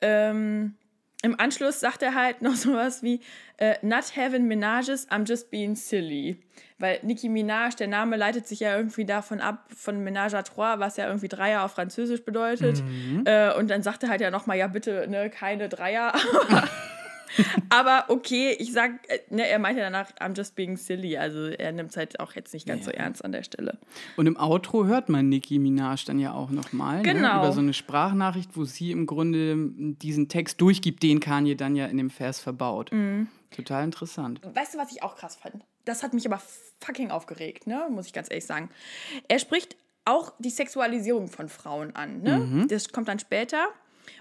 Ähm, Im Anschluss sagt er halt noch sowas wie äh, Not having Menages, I'm just being silly. Weil Nicki Minaj, der Name leitet sich ja irgendwie davon ab, von Ménage à trois, was ja irgendwie Dreier auf Französisch bedeutet. Äh, und dann sagt er halt ja nochmal, ja bitte, ne, keine Dreier. Aber okay, ich sag, äh, ne, er meinte danach, I'm just being silly. Also er nimmt es halt auch jetzt nicht ganz so ernst an der Stelle. Und im Outro hört man Nicki Minaj dann ja auch nochmal. Ne? Genau. Über so eine Sprachnachricht, wo sie im Grunde diesen Text durchgibt, den Kanye dann ja in dem Vers verbaut. Mhm. Total interessant. Weißt du, was ich auch krass fand? Das hat mich aber fucking aufgeregt, ne? Muss ich ganz ehrlich sagen. Er spricht auch die Sexualisierung von Frauen an, ne? Das kommt dann später.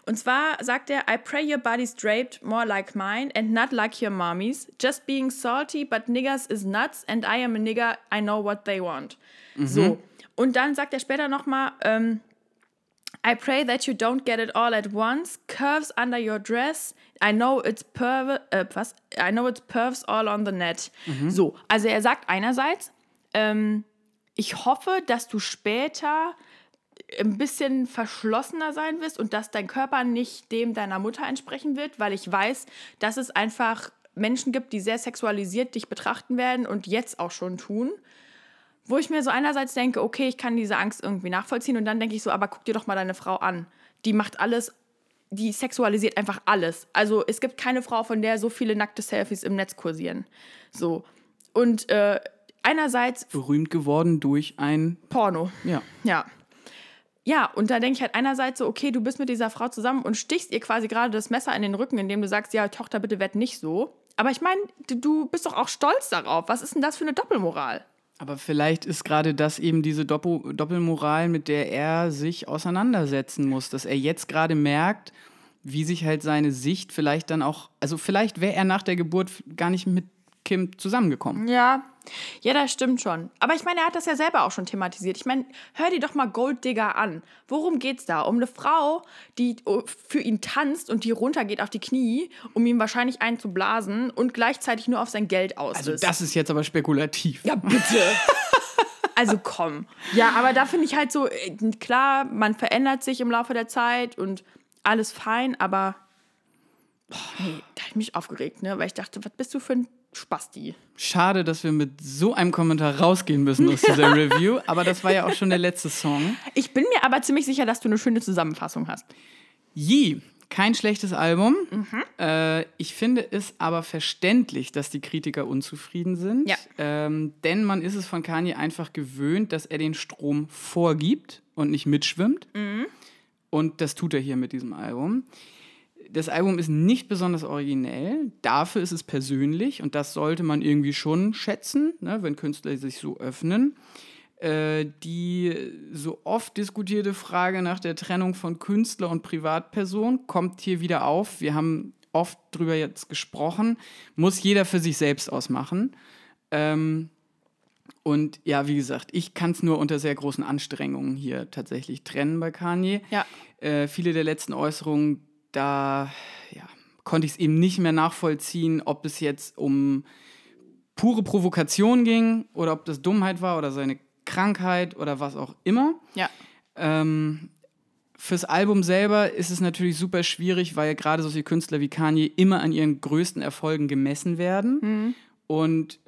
Und zwar sagt er, I pray your body's draped more like mine and not like your mommy's. Just being salty, but niggers is nuts and I am a nigger, I know what they want. So. Und dann sagt er später nochmal, ähm, I pray that you don't get it all at once. Curves under your dress. I know it's perv äh, was? I know it's pervs all on the net. So, also er sagt einerseits, ähm, ich hoffe, dass du später ein bisschen verschlossener sein wirst und dass dein Körper nicht dem deiner Mutter entsprechen wird, weil ich weiß, dass es einfach Menschen gibt, die sehr sexualisiert dich betrachten werden und jetzt auch schon tun. Wo ich mir so einerseits denke, okay, ich kann diese Angst irgendwie nachvollziehen und dann denke ich so, aber guck dir doch mal deine Frau an. Die macht alles, die sexualisiert einfach alles. Also es gibt keine Frau, von der so viele nackte Selfies im Netz kursieren. So. Und äh, einerseits Berühmt geworden durch ein, Porno. ja. Ja. Ja, und da denke ich halt einerseits so, okay, du bist mit dieser Frau zusammen und stichst ihr quasi gerade das Messer in den Rücken, indem du sagst, ja, Tochter, bitte werd nicht so. Aber ich meine, du, bist doch auch stolz darauf. Was ist denn das für eine Doppelmoral? Aber vielleicht ist gerade das eben diese Doppel Doppelmoral, mit der er sich auseinandersetzen muss, dass er jetzt gerade merkt, wie sich halt seine Sicht vielleicht dann auch, also vielleicht wäre er nach der Geburt gar nicht mit Kim zusammengekommen. Ja, ja, das stimmt schon. Aber ich meine, er hat das ja selber auch schon thematisiert. Ich meine, hör dir doch mal Gold Digger an. Worum geht's da? Um eine Frau, die oh, für ihn tanzt und die runtergeht auf die Knie, um ihm wahrscheinlich einen zu blasen und gleichzeitig nur auf sein Geld aus Also ist. das ist jetzt aber spekulativ. Ja, bitte. Also komm. Ja, aber da finde ich halt so, äh, klar, man verändert sich im Laufe der Zeit und alles fein, aber boah, nee, da habe ich mich aufgeregt, ne? Weil ich dachte, was bist du für ein Spasti? Schade, dass wir mit so einem Kommentar rausgehen müssen aus dieser Review, aber das war ja auch schon der letzte Song. Ich bin mir aber ziemlich sicher, dass du eine schöne Zusammenfassung hast. Yee, kein schlechtes Album. Äh, ich finde es aber verständlich, dass die Kritiker unzufrieden sind. Ja. Ähm, denn man ist es von Kanye einfach gewöhnt, dass er den Strom vorgibt und nicht mitschwimmt. Und das tut er hier mit diesem Album. Das Album ist nicht besonders originell, dafür ist es persönlich und das sollte man irgendwie schon schätzen, ne, wenn Künstler sich so öffnen. Äh, die so oft diskutierte Frage nach der Trennung von Künstler und Privatperson kommt hier wieder auf. Wir haben oft drüber jetzt gesprochen. Muss jeder für sich selbst ausmachen. Ähm, und ja, wie gesagt, ich kann es nur unter sehr großen Anstrengungen hier tatsächlich trennen bei Kanye. Ja. Äh, viele der letzten Äußerungen, da ja, konnte ich es eben nicht mehr nachvollziehen, ob es jetzt um pure Provokation ging oder ob das Dummheit war oder seine Krankheit oder was auch immer. Ja. Ähm, fürs Album selber ist es natürlich super schwierig, weil gerade solche Künstler wie Kanye immer an ihren größten Erfolgen gemessen werden. Und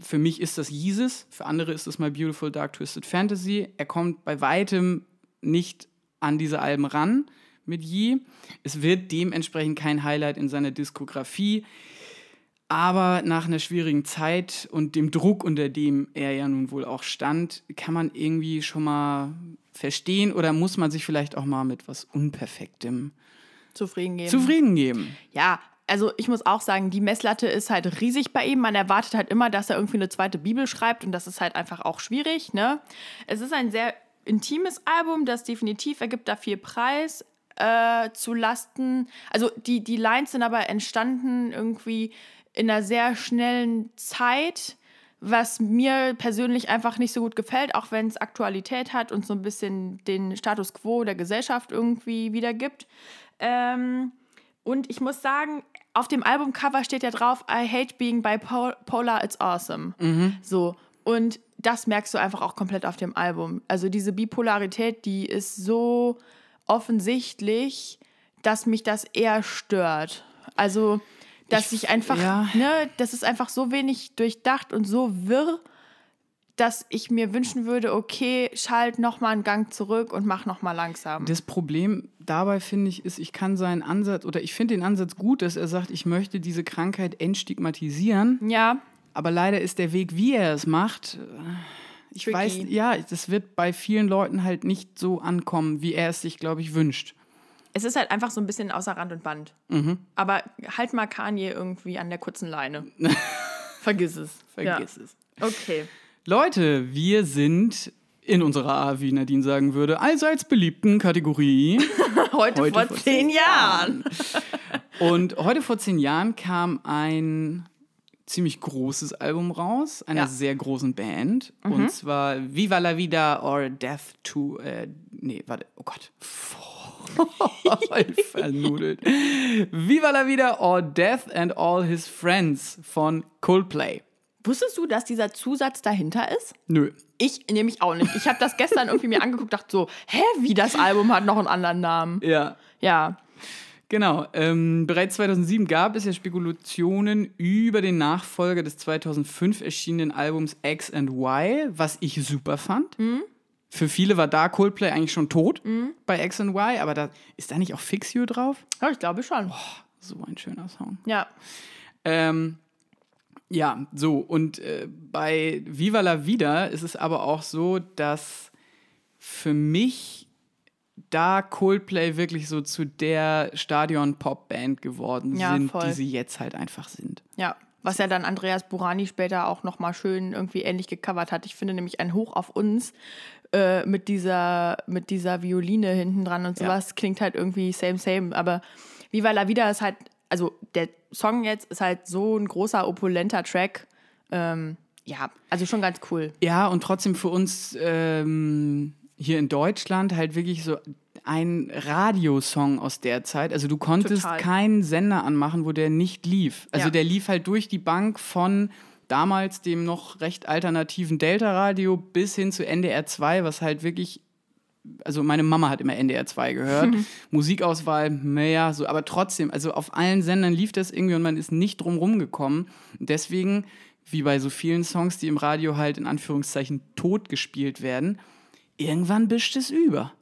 für mich ist das Yeezus, für andere ist es My Beautiful Dark Twisted Fantasy. Er kommt bei weitem nicht an diese Alben ran mit Yee. Es wird dementsprechend kein Highlight in seiner Diskografie. Aber nach einer schwierigen Zeit und dem Druck, unter dem er ja nun wohl auch stand, kann man irgendwie schon mal verstehen oder muss man sich vielleicht auch mal mit was Unperfektem Zufrieden geben. zufrieden geben. Ja, also ich muss auch sagen, die Messlatte ist halt riesig bei ihm. Man erwartet halt immer, dass er irgendwie eine zweite Bibel schreibt und das ist halt einfach auch schwierig. Ne? Es ist ein sehr intimes Album, das definitiv ergibt da viel Preis äh, zu Lasten. Also die, die Lines sind aber entstanden irgendwie in einer sehr schnellen Zeit, was mir persönlich einfach nicht so gut gefällt, auch wenn es Aktualität hat und so ein bisschen den Status quo der Gesellschaft irgendwie wiedergibt. Ähm, und ich muss sagen, auf dem Albumcover steht ja drauf, I hate being bipolar, it's awesome. So. Und das merkst du einfach auch komplett auf dem Album. Also diese Bipolarität, die ist so offensichtlich, dass mich das eher stört. Also, dass ich, einfach, ja. ne, das ist einfach so wenig durchdacht und so wirr, dass ich mir wünschen würde, okay, schalt noch mal einen Gang zurück und mach noch mal langsam. Das Problem dabei finde ich ist, ich kann seinen Ansatz oder ich finde den Ansatz gut, dass er sagt, ich möchte diese Krankheit entstigmatisieren, ja, aber leider ist der Weg, wie er es macht, äh, ich Tricky. weiß, ja, das wird bei vielen Leuten halt nicht so ankommen, wie er es sich, glaube ich, wünscht. es ist halt einfach so ein bisschen außer Rand und Band. Mhm. Aber halt mal Kanye irgendwie an der kurzen Leine. Vergiss es. Vergiss ja. es. Okay. Leute, wir sind in unserer, wie Nadine sagen würde, allseits beliebten Kategorie. Heute, Heute vor, vor zehn Jahren. Und heute vor zehn Jahren kam ein ziemlich großes Album raus, einer Ja. Mhm. sehr großen Band. Und zwar Viva la Vida or Death to. Äh, nee, warte, oh Gott. Vernudelt. Viva la Vida or Death and All His Friends von Coldplay. Wusstest du, dass dieser Zusatz dahinter ist? Nö. Ich nämlich auch nicht. Ich habe das gestern irgendwie mir angeguckt, dachte so, hä, wie das Album hat noch einen anderen Namen. Ja. Ja. Genau. Ähm, bereits 2007 gab es ja Spekulationen über den Nachfolger des 2005 erschienenen Albums X and Y, was ich super fand. Für viele war da Coldplay eigentlich schon tot bei X and Y, aber da ist da nicht auch Fix You drauf? Ja, ich glaube schon. So ein schöner Song. Ja. Ähm, ja, so. Und äh, bei Viva la Vida ist es aber auch so, dass für mich da Coldplay wirklich so zu der Stadion-Pop-Band geworden Ja, sind, voll. die sie jetzt halt einfach sind. Ja. Was ja dann Andreas Burani später auch nochmal schön irgendwie ähnlich gecovert hat. Ich finde nämlich ein Hoch auf uns äh, mit, dieser, mit dieser Violine hinten dran und Ja. sowas klingt halt irgendwie same, same. Aber Viva la Vida ist halt, also der Song jetzt ist halt so ein großer, opulenter Track. Ähm, ja, also schon ganz cool. Ja, und trotzdem für uns ähm, hier in Deutschland halt wirklich so ein Radiosong aus der Zeit. Also du konntest Total. keinen Sender anmachen, wo der nicht lief. Also Ja. der lief halt durch die Bank von damals dem noch recht alternativen Delta-Radio bis hin zu NDR 2, was halt wirklich also meine Mama hat immer NDR 2 gehört. Musikauswahl, naja, so, aber trotzdem, also auf allen Sendern lief das irgendwie und man ist nicht drum rumgekommen. Deswegen, wie bei so vielen Songs, die im Radio halt in Anführungszeichen tot gespielt werden, irgendwann bischt es über.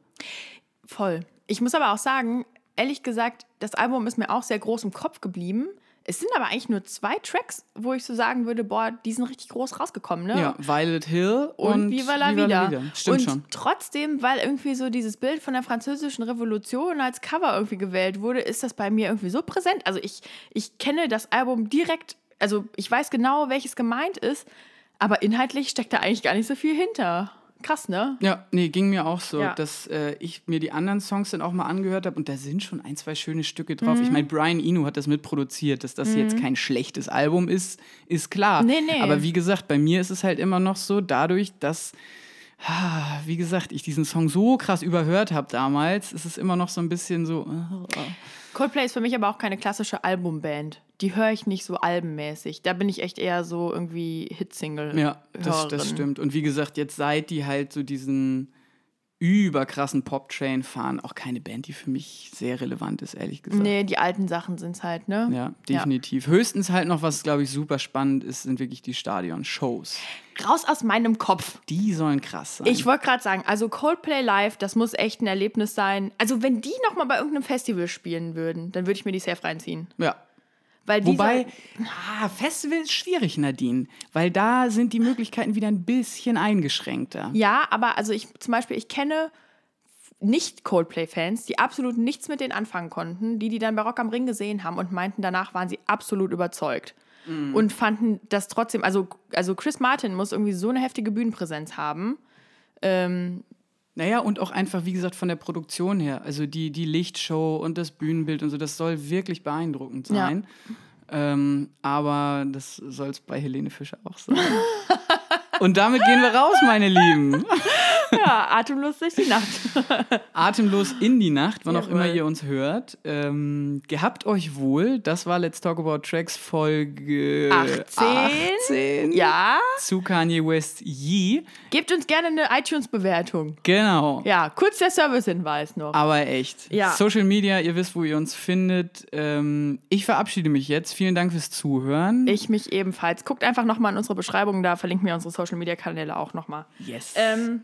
Voll. Ich muss aber auch sagen, ehrlich gesagt, das Album ist mir auch sehr groß im Kopf geblieben. Es sind aber eigentlich nur zwei Tracks, wo ich so sagen würde, boah, die sind richtig groß rausgekommen, ne? Ja, Violet Hill und, und, Viva la Vida. Stimmt und schon. trotzdem, weil irgendwie so dieses Bild von der französischen Revolution als Cover irgendwie gewählt wurde, ist das bei mir irgendwie so präsent. Also ich, ich kenne das Album direkt, also ich weiß genau, welches gemeint ist, aber inhaltlich steckt da eigentlich gar nicht so viel hinter. Krass, ne? Ja, nee, ging mir auch so, Ja. dass äh, ich mir die anderen Songs dann auch mal angehört habe und da sind schon ein, zwei schöne Stücke drauf. Mhm. Ich meine, Brian Eno hat das mitproduziert, dass das jetzt kein schlechtes Album ist, ist klar. Nee, nee. Aber wie gesagt, bei mir ist es halt immer noch so, dadurch, dass, wie gesagt, ich diesen Song so krass überhört habe damals, ist es immer noch so ein bisschen so. äh, Coldplay ist für mich aber auch keine klassische Albumband. Die höre ich nicht so albenmäßig. Da bin ich echt eher so irgendwie Hitsingle. Ja, das, das stimmt. Und wie gesagt, jetzt seit die halt so diesen überkrassen Pop-Train fahren, auch keine Band, die für mich sehr relevant ist, ehrlich gesagt. Nee, die alten Sachen sind es halt, ne? Ja, definitiv. Höchstens halt noch, was, glaube ich, super spannend ist, sind wirklich die Stadion-Shows. Raus aus meinem Kopf. Die sollen krass sein. Ich wollte gerade sagen, also Coldplay Live, das muss echt ein Erlebnis sein. Also wenn die noch mal bei irgendeinem Festival spielen würden, dann würde ich mir die safe reinziehen. ja. Weil Wobei, ah, Festival ist schwierig, Nadine, weil da sind die Möglichkeiten wieder ein bisschen eingeschränkter. ja, aber also ich zum Beispiel, ich kenne nicht Coldplay-Fans, die absolut nichts mit denen anfangen konnten, die die dann bei Rock am Ring gesehen haben und meinten, danach waren sie absolut überzeugt. Mhm. Und fanden das trotzdem, also, also Chris Martin muss irgendwie so eine heftige Bühnenpräsenz haben. Naja, und auch einfach, wie gesagt, von der Produktion her. Also die, die Lichtshow und das Bühnenbild und so, das soll wirklich beeindruckend Ja. sein. Ähm, aber das soll es bei Helene Fischer auch sein. und damit gehen wir raus, meine Lieben. Ja, atemlos durch die Nacht. Atemlos in die Nacht, wann auch Jawohl. immer ihr uns hört. Ähm, gehabt euch wohl. Das war Let's Talk About Tracks Folge 18. 18 Ja, zu Kanye West Yee. gebt uns gerne eine iTunes-Bewertung. Genau. Ja, kurz der Servicehinweis noch. Aber echt. Ja. Social Media, ihr wisst, wo ihr uns findet. Ähm, ich verabschiede mich jetzt. Vielen Dank fürs Zuhören. Ich mich ebenfalls. Guckt einfach nochmal in unsere Beschreibung, da verlinken wir unsere Social-Media-Kanäle auch nochmal. yes. Ähm,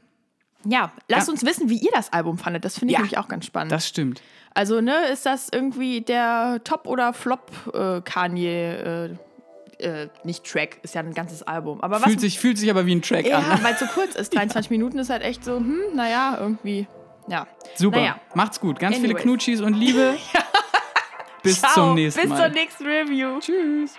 ja, lasst Ja. uns wissen, wie ihr das Album fandet. Das finde ich Ja. nämlich auch ganz spannend. das stimmt. also, ne, ist das irgendwie der Top- oder Flop-Kanye, äh, äh, nicht Track, ist ja ein ganzes Album. Aber was. Fühlt sich, fühlt sich aber wie ein Track ja, an. weil es so kurz ist. 23 Minuten ist halt echt so, hm, naja, irgendwie. Ja. Super. Naja. Macht's gut. Ganz viele Anyways. Knutschis und Liebe. Bis Ciao, zum nächsten bis Mal. zur nächsten Review. Tschüss.